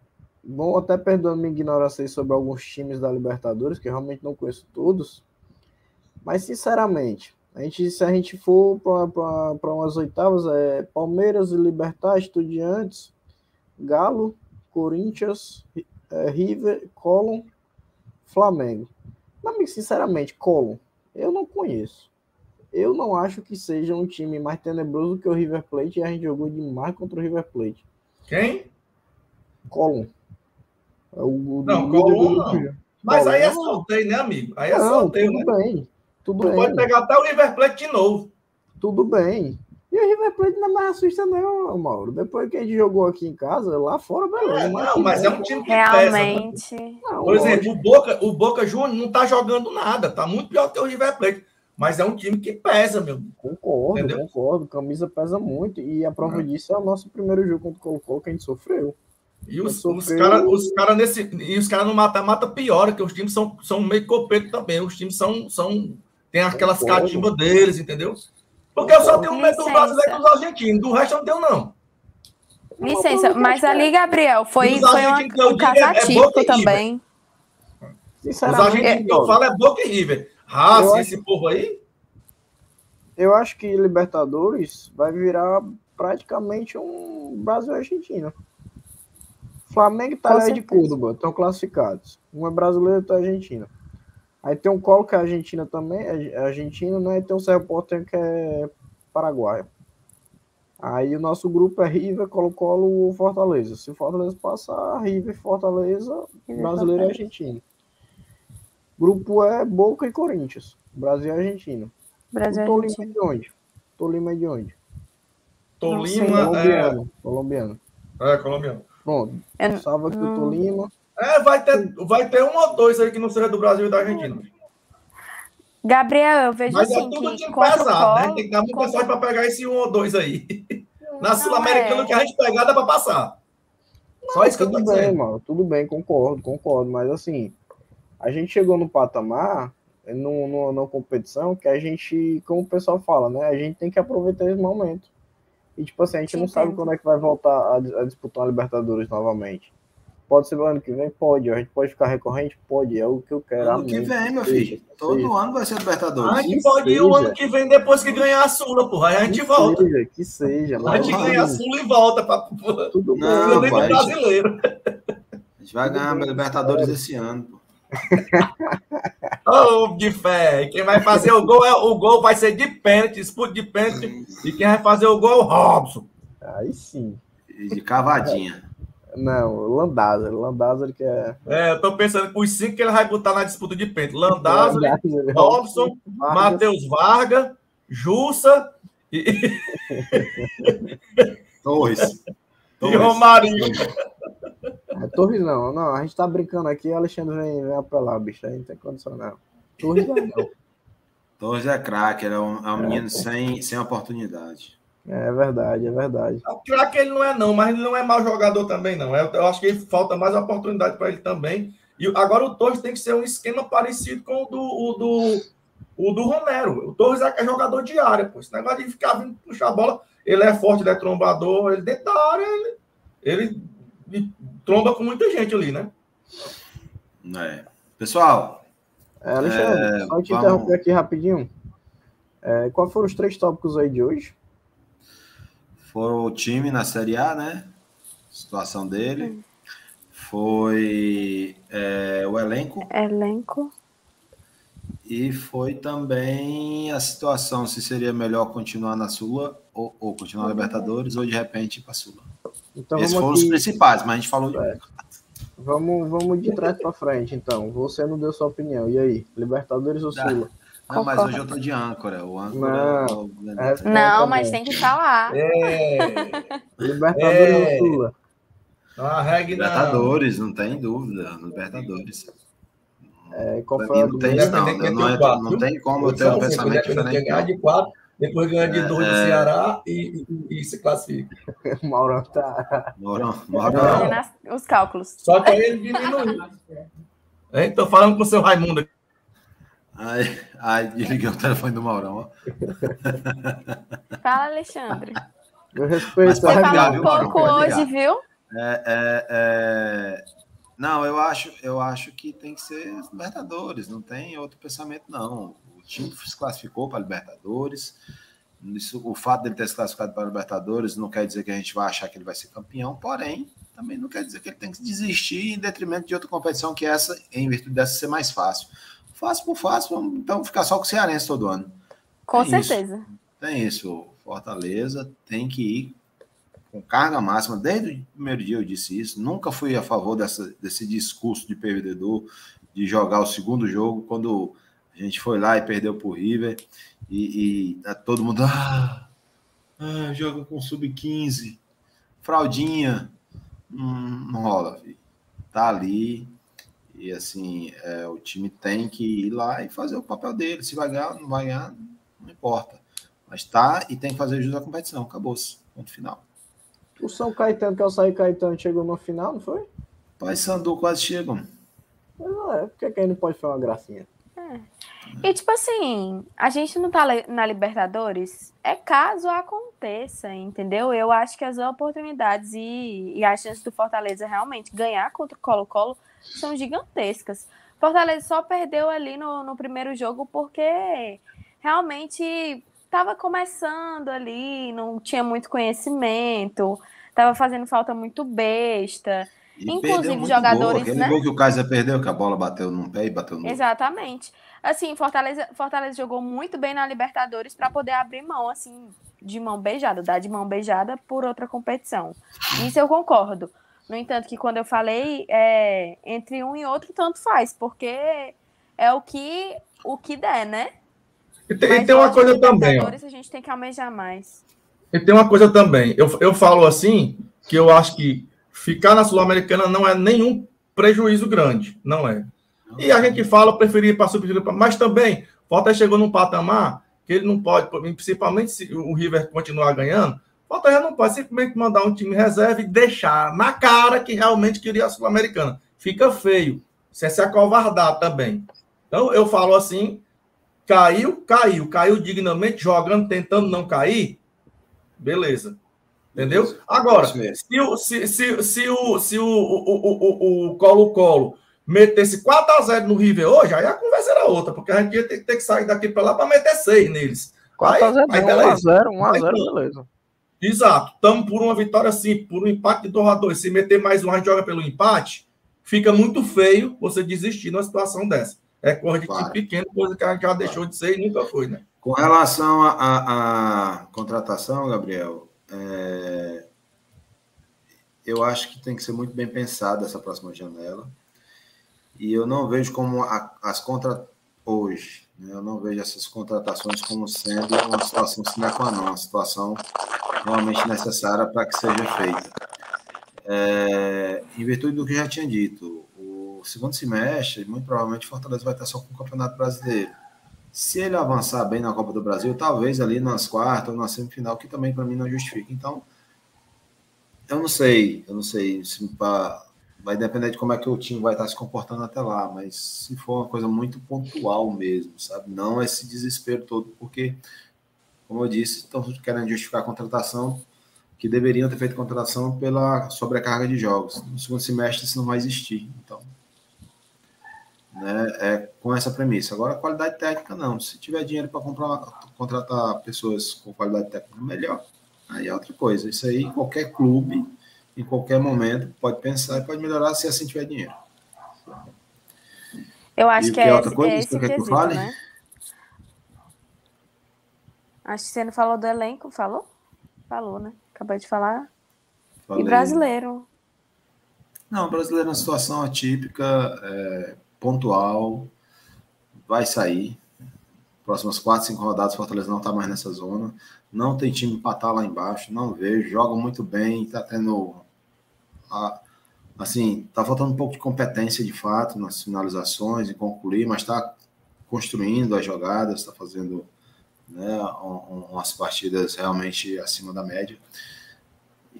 Speaker 3: bom, até perdoando minha ignorância sobre alguns times da Libertadores, que eu realmente não conheço todos. Mas, sinceramente, a gente, se a gente for para umas oitavas, é Palmeiras e Libertar, Estudiantes, Galo, Corinthians, é, River, Colón, Flamengo. Mas, sinceramente, Colon, eu não conheço. Eu não acho que seja um time mais tenebroso que o River Plate e a gente jogou demais contra o River Plate.
Speaker 4: Quem?
Speaker 3: Colon.
Speaker 4: É o, não, Colon não. Mas aí é sorteio, né, amigo? Aí é não, sorteio,
Speaker 3: tudo
Speaker 4: né?
Speaker 3: bem. Tudo tu
Speaker 4: bem. pode pegar até o River Plate de novo.
Speaker 3: Tudo bem. E o River Plate não é mais assusta, não, Mauro. Depois que a gente jogou aqui em casa, lá fora, beleza.
Speaker 4: É, não, mas é um time que
Speaker 2: Realmente.
Speaker 4: pesa. Não, Por exemplo, o Boca, o Boca Júnior não tá jogando nada. Tá muito pior que o River Plate. Mas é um time que pesa, meu.
Speaker 3: Concordo, Entendeu? concordo. Camisa pesa muito. E a prova é. disso é o nosso primeiro jogo contra o Colo-Colo que a gente sofreu.
Speaker 4: E os, os caras os cara nesse. E os caras no mata-mata pior, que os times são, são meio copeto também. Os times são. são tem aquelas catimbas deles, entendeu? Porque eu só tenho medo do brasileiro e dos argentinos. Do resto eu não tenho, não.
Speaker 2: Licença, mas ali, Gabriel, foi, foi uma- um
Speaker 4: é-
Speaker 2: caso
Speaker 4: é
Speaker 2: atípico
Speaker 4: River.
Speaker 2: também.
Speaker 4: Os argentinos que eu falo é Boca e River. Raça,
Speaker 3: Eu
Speaker 4: esse povo aí.
Speaker 3: eu acho que Libertadores vai virar praticamente um Brasil Argentina. Flamengo e Itália de. Córdoba estão classificados. Um é brasileiro e outro é argentino. Aí tem um Colo que é Argentina também, é argentino, né? E tem o Cerro Porteño que é paraguaio. Aí o nosso grupo é River, Colo-Colo ou Fortaleza. Se o Fortaleza passar, River, Fortaleza, brasileiro e argentino. Grupo é Boca e Corinthians. Brasil e Argentina.
Speaker 2: Brasil
Speaker 3: o Tolima é
Speaker 2: Argentina.
Speaker 3: de onde? Tolima é de onde?
Speaker 4: Tolima é,
Speaker 3: Colombiano. Colombiano.
Speaker 4: é colombiano.
Speaker 3: Pronto.
Speaker 2: Eu-
Speaker 3: Salve aqui o
Speaker 2: não-
Speaker 3: Tolima.
Speaker 4: É, vai ter, vai ter um ou dois aí que não seja do Brasil e da Argentina.
Speaker 2: Gabriel, eu vejo
Speaker 4: Mas é
Speaker 2: assim
Speaker 4: tudo
Speaker 2: que
Speaker 4: time pesado, né? Tem que dar muita
Speaker 2: contra-
Speaker 4: sorte para pegar esse um ou dois aí. Na
Speaker 2: Não,
Speaker 4: Sul-Americana,
Speaker 2: é.
Speaker 4: que a gente pegar, dá para passar. Só isso que eu tô
Speaker 3: tudo bem,
Speaker 4: dizendo.
Speaker 3: mano. Tudo bem, concordo, concordo. Mas assim, a gente chegou no patamar, no, no, na competição, que a gente, como o pessoal fala, né? A gente tem que aproveitar esse momento. E tipo assim, a gente
Speaker 2: Te
Speaker 3: não sabe
Speaker 2: entendo.
Speaker 3: quando é que vai voltar a, a disputar uma Libertadores novamente. Pode ser no ano que vem? Pode. A gente pode ficar recorrente? Pode. É o que eu quero.
Speaker 1: Ano que vem, meu
Speaker 3: Seja,
Speaker 1: filho. Todo
Speaker 3: seja.
Speaker 1: ano vai ser
Speaker 4: A
Speaker 1: Libertadores.
Speaker 4: gente
Speaker 3: Que
Speaker 4: pode ir o
Speaker 3: seja.
Speaker 4: ano que vem depois que ganhar a Sula, porra. Aí a gente
Speaker 3: Que
Speaker 4: volta.
Speaker 3: seja, que seja.
Speaker 4: A gente ganha a. Sula e volta para o
Speaker 3: Tudo bem.
Speaker 1: Não, vai.
Speaker 4: brasileiro.
Speaker 1: A gente vai ganhar a Libertadores esse ano. pô.
Speaker 4: Ô, de fé. E Quem vai fazer o gol, é, o gol vai ser de pênalti, disputa de pênalti. E quem vai fazer o gol é o Robson.
Speaker 3: Aí sim.
Speaker 1: E de cavadinha.
Speaker 3: Não, Landázaro. Landázaro que é.
Speaker 4: É, eu tô pensando que os cinco que ele vai botar na disputa de pênalti. Landázaro, Robson,
Speaker 3: Vargas.
Speaker 4: Matheus Varga, Jussa e,
Speaker 1: Torres.
Speaker 4: e
Speaker 1: Torres.
Speaker 4: Romarinho.
Speaker 3: É, Torres não, não, a gente tá brincando aqui, Alexandre vem, vem apelar, bicho, aí não tem condição não. Torres não, não.
Speaker 1: Torres é craque, ele é um, é um menino sem, sem oportunidade.
Speaker 3: É verdade, é verdade.
Speaker 4: Claro que ele não é, não, mas ele não é mau jogador também, não. Eu, eu acho que falta mais oportunidade para ele também. E agora o Torres tem que ser um esquema parecido com o do, o do, o do Romero. O Torres é jogador de área, pô. Esse negócio de ficar vindo puxar a bola, ele é forte, ele é trombador, ele dentro da área, ele, ele tromba com muita gente ali, né?
Speaker 1: É. Pessoal,
Speaker 3: É, Alexandre,
Speaker 1: É,
Speaker 3: só te
Speaker 1: vamos-
Speaker 3: interromper aqui rapidinho. É, qual foram os três tópicos aí de hoje?
Speaker 1: Foi o time na Série A, né? Situação dele. Foi é, o elenco
Speaker 2: Elenco.
Speaker 1: e foi também a situação se seria melhor continuar na Sula ou, ou continuar na Libertadores ou de repente ir para Sula.
Speaker 3: Então
Speaker 1: Esses foram os
Speaker 3: aqui,
Speaker 1: principais, mas a gente falou de
Speaker 3: É. vamos, vamos de trás para frente, então. Você não deu sua opinião. E aí, Libertadores ou. Sula?
Speaker 1: Não, mas hoje eu tô de âncora. O âncora
Speaker 3: Não,
Speaker 1: é o-
Speaker 3: é-
Speaker 2: Não,
Speaker 3: tá
Speaker 2: mas tem que falar.
Speaker 4: É.
Speaker 3: Libertadores
Speaker 4: É.
Speaker 3: ou Sula?
Speaker 4: Não.
Speaker 1: Libertadores, não tem dúvida. Libertadores.
Speaker 3: É, qual foi a
Speaker 1: não tem não. Não, é- não tem como eu ter um pensamento
Speaker 4: ele ganhar
Speaker 1: diferente.
Speaker 4: de quatro, depois ganha de dois do
Speaker 1: É.
Speaker 4: Ceará e, e- e se classifica.
Speaker 3: O Maurão tá.
Speaker 1: Morão.
Speaker 2: Fazendo as- os cálculos.
Speaker 4: Só que aí ele diminuiu. Hein? Tô falando com o seu Raimundo aqui.
Speaker 1: Ai, ai, desliguei o telefone do Maurão. ó.
Speaker 2: Fala, Alexandre.
Speaker 3: Eu respeito
Speaker 1: Mas pode ligar,
Speaker 2: um
Speaker 1: Mauro?
Speaker 2: pouco
Speaker 1: Pode
Speaker 2: hoje, viu?
Speaker 1: É, é, é... Não, eu acho, eu acho que tem que ser Libertadores, não tem outro pensamento, não. O time se classificou para Libertadores. Isso, o fato dele ter se classificado para Libertadores não quer dizer que a gente vai achar que ele vai ser campeão, porém, também não quer dizer que ele tem que desistir em detrimento de outra competição que essa, em virtude dessa ser mais fácil. Fácil por fácil, vamos então ficar só com o Cearense todo ano.
Speaker 2: Com
Speaker 1: É isso.
Speaker 2: certeza.
Speaker 1: Tem isso. Fortaleza tem que ir com carga máxima. Desde o primeiro dia eu disse isso. Nunca fui a favor dessa, desse discurso de perdedor, de jogar o segundo jogo, quando a gente foi lá e perdeu por River. E, e tá todo mundo. Ah, ah, joga com sub-15. Fraldinha. Hum, não rola, filho. Tá ali. E assim, é, o time tem que ir lá e fazer o papel dele. Se vai ganhar, não vai ganhar, não importa. Mas tá e tem que fazer jus à competição. Acabou-se. Ponto final.
Speaker 3: O São Caetano, que é o Saí Caetano, chegou no final, não foi?
Speaker 1: Pai Sandu quase chegam.
Speaker 3: É, por que, que aí não pode fazer uma gracinha?
Speaker 2: E tipo assim, a gente não tá na Libertadores, é caso aconteça, entendeu? Eu acho que as oportunidades e, e as chances do Fortaleza realmente ganhar contra o Colo-Colo são gigantescas. Fortaleza só perdeu ali no, no primeiro jogo porque realmente estava começando ali, não tinha muito conhecimento, estava fazendo falta muito besta. E Inclusive, jogadores.
Speaker 1: Gol. Aquele
Speaker 2: né?
Speaker 1: gol que o Kaiser perdeu, que a bola bateu num pé e bateu no.
Speaker 2: Exatamente. Assim, Fortaleza, Fortaleza jogou muito bem na Libertadores para poder abrir mão, assim, de mão beijada, dar de mão beijada por outra competição. Isso eu concordo. No entanto, que quando eu falei, é, entre um e outro, tanto faz, porque é o que, o que der, né?
Speaker 4: E tem, e tem uma coisa também. Ó.
Speaker 2: A gente tem que almejar mais.
Speaker 4: E tem uma coisa também. Eu, eu falo assim, que eu acho que ficar na Sul-Americana não é nenhum prejuízo grande. Não é. E a gente fala, preferir para subir, mas também, Fortaleza chegou num patamar que ele não pode, principalmente se o River continuar ganhando, Fortaleza não pode simplesmente mandar um time reserva e deixar na cara que realmente queria a Sul-Americana. Fica feio. Você é se acovardar também. Então, eu falo assim, caiu, caiu. Caiu dignamente, jogando, tentando não cair. Beleza. Entendeu? Agora, se o, se, se, se o, se o, o, o, o Colo-Colo metesse 4x0 no River hoje, aí a conversa era outra, porque a gente ia ter, ter que sair daqui para lá para meter 6 neles.
Speaker 3: 4x0, 1x0, 1x0, beleza.
Speaker 4: Exato. Estamos por uma vitória sim, por um empate de 2 a 2 Se meter mais um, a gente joga pelo empate, fica muito feio você desistir numa situação dessa. É coisa de claro. pequeno, coisa que a gente já deixou de ser e nunca foi, né?
Speaker 1: Com relação à contratação, Gabriel, é... eu acho que tem que ser muito bem pensada essa próxima janela. E eu não vejo como a, as contra hoje, né? eu não vejo essas contratações como sendo uma situação sine qua non, uma situação realmente necessária para que seja feita. É, em virtude do que já tinha dito, o segundo semestre, muito provavelmente, Fortaleza vai estar só com o Campeonato Brasileiro. Se ele avançar bem na Copa do Brasil, talvez ali nas quartas ou na semifinal, que também para mim não justifica. Então, eu não sei, eu não sei se para vai depender de como é que o time vai estar se comportando até lá, mas se for uma coisa muito pontual mesmo, sabe? Não esse desespero todo, porque, como eu disse, estão querendo justificar a contratação, que deveriam ter feito contratação pela sobrecarga de jogos. No segundo semestre isso não vai existir, então. Né, é com essa premissa. Agora, qualidade técnica, não. Se tiver dinheiro para contratar pessoas com qualidade técnica melhor, aí é outra coisa. Isso aí, qualquer clube em qualquer momento, pode pensar e pode melhorar se assim tiver dinheiro.
Speaker 2: Eu acho que, é, outra coisa, é esse que, quesito, fale? né? Acho que você não falou do elenco, falou? Falou, né? Acabou de falar. Falei. E brasileiro?
Speaker 1: Não, brasileiro é uma situação atípica, é, pontual, vai sair. Próximas quatro, cinco rodadas, Fortaleza não está mais nessa zona. Não tem time para estar lá embaixo, não vejo. Joga muito bem, está tendo a, assim, tá faltando um pouco de competência de fato nas finalizações e concluir, mas está construindo as jogadas, está fazendo né, umas partidas realmente acima da média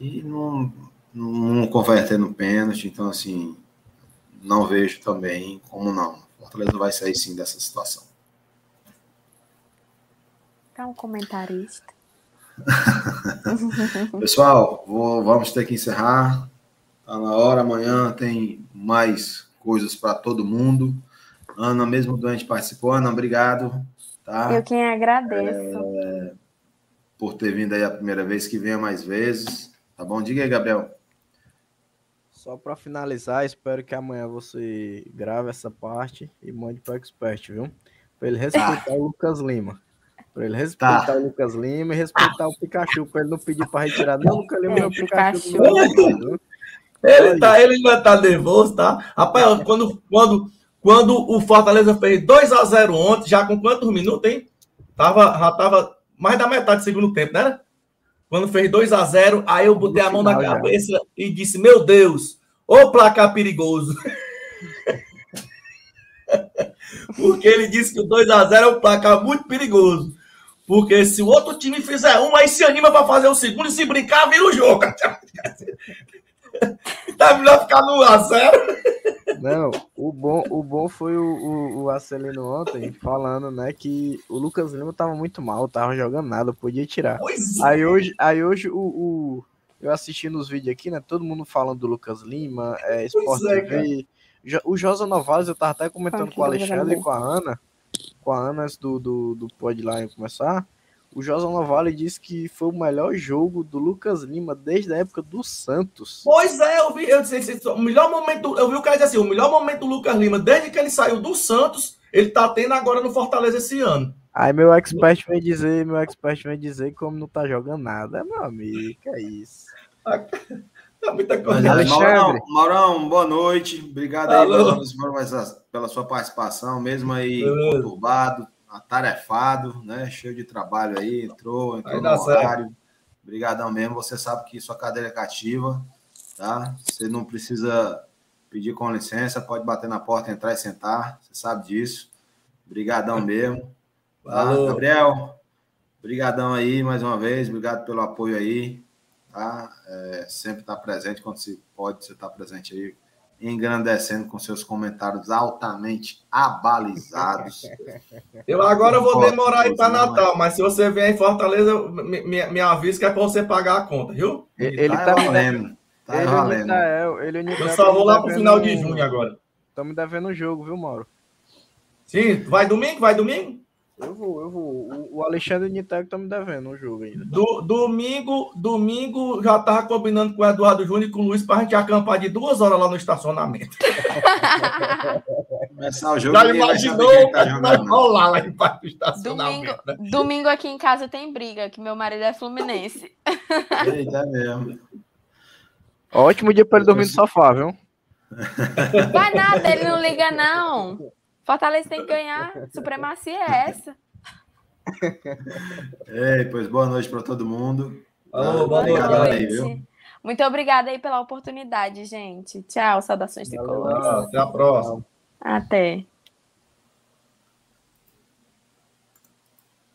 Speaker 1: e não, não converter no pênalti, então assim, não vejo também como não. Fortaleza vai sair sim dessa situação.
Speaker 2: Tá um comentarista.
Speaker 1: Pessoal, vou, vamos ter que encerrar. Tá na hora, amanhã tem mais coisas para todo mundo. Ana, mesmo doente, participou. Ana, obrigado. Tá?
Speaker 2: Eu quem agradeço.
Speaker 1: É, por ter vindo aí a primeira vez, que venha mais vezes. Tá bom? Diga aí, Gabriel.
Speaker 3: Só para finalizar, espero que amanhã você grave essa parte e mande para o expert, viu? Para ele respeitar tá. o Lucas Lima. Para ele respeitar tá. o Lucas Lima e respeitar o Pikachu, para ele não pedir para retirar nem o Lucas Lima nem o Pikachu. Pikachu.
Speaker 4: Ele, tá, ele vai estar tá nervoso, tá? Rapaz, quando, quando, quando o Fortaleza fez 2x0 ontem, já com quantos minutos, hein? Tava, já tava mais da metade do segundo tempo, né? Quando fez 2x0, aí eu botei a mão na cabeça já. e disse: Meu Deus, ô placar perigoso. Porque ele disse que o 2x0 é um placar muito perigoso. Porque se o outro time fizer um, aí se anima para fazer o segundo e se brincar, vira o jogo. tá melhor ficar no a zero.
Speaker 3: Não, o bom, o bom foi o, o, o Acelino ontem falando, né, que o Lucas Lima tava muito mal, tava jogando nada, podia tirar.
Speaker 4: Pois
Speaker 3: Aí hoje, aí hoje o, o- eu assistindo os vídeos aqui, né, todo mundo falando do Lucas Lima, é, Sport
Speaker 4: é,
Speaker 3: TV. Jo- O Josa Novales, eu tava até comentando
Speaker 2: Ah,
Speaker 3: com o Alexandre e com a Ana, com a Ana antes do, do, do Pod Line começar. O Josa Novales disse que foi o melhor jogo do Lucas Lima desde a época do Santos.
Speaker 4: Pois é, eu vi, eu disse, o melhor momento, eu vi o cara dizer assim, o melhor momento do Lucas Lima, desde que ele saiu do Santos, ele tá tendo agora no Fortaleza esse ano.
Speaker 3: Aí meu expert vem dizer, meu expert vem dizer como não tá jogando nada. Meu amigo, que é isso.
Speaker 4: É muita coisa.
Speaker 3: Alexandre.
Speaker 1: Maurão, Maurão, boa noite. Obrigado aí
Speaker 4: Alô.
Speaker 1: pela, pela- pela sua participação, mesmo aí
Speaker 4: Beleza.
Speaker 1: conturbado, atarefado, né? Cheio de trabalho aí, entrou, entrou
Speaker 4: Vai
Speaker 1: no
Speaker 4: certo.
Speaker 1: horário. Obrigadão mesmo. Você sabe que sua cadeira é cativa, tá? Você não precisa pedir com licença, pode bater na porta, entrar e sentar. Você sabe disso. Obrigadão mesmo. Tá?
Speaker 4: Alô.
Speaker 1: Gabriel, brigadão aí mais uma vez, obrigado pelo apoio aí, tá? É, sempre está presente quando se pode, você está presente aí, engrandecendo com seus comentários altamente abalizados.
Speaker 4: Eu agora vou demorar aí para
Speaker 1: foto,
Speaker 4: Natal, mas se você vier em Fortaleza, eu- me, me, me avisa que é para você pagar a conta, viu?
Speaker 3: Ele
Speaker 1: tá
Speaker 3: tá me
Speaker 1: valendo, tá
Speaker 3: ele e o
Speaker 1: valendo.
Speaker 3: Nitael, ele e o Nitael
Speaker 4: Eu só
Speaker 3: tão
Speaker 4: vou lá pro final de junho agora.
Speaker 3: Me devendo um jogo, viu, Mauro?
Speaker 4: Sim, vai domingo? Vai domingo?
Speaker 3: Eu vou, eu vou. O, Alexandre e o Nitael estão me devendo um jogo ainda.
Speaker 4: Do, domingo, domingo já tava combinando com o Eduardo Júnior e com o Luiz pra gente acampar de duas horas lá no estacionamento.
Speaker 1: Começar o jogo,
Speaker 4: Já imaginou
Speaker 1: tá
Speaker 4: vai
Speaker 1: jogando.
Speaker 4: rolar lá embaixo do
Speaker 2: Domingo,
Speaker 4: estacionamento. né?
Speaker 2: domingo aqui em casa tem briga, que meu marido é fluminense.
Speaker 1: Eita, é mesmo.
Speaker 3: Ótimo dia para ele dormir no sofá, viu?
Speaker 2: Vai nada, ele não liga, não. Fortaleza tem que ganhar. Supremacia é essa.
Speaker 1: Ei, pois boa noite para todo mundo.
Speaker 4: Alô, boa noite.
Speaker 1: Obrigado
Speaker 4: galera.
Speaker 1: aí, viu?
Speaker 2: Muito obrigada aí pela oportunidade, gente. Tchau, saudações tricolores.
Speaker 4: Até a próxima.
Speaker 2: Até.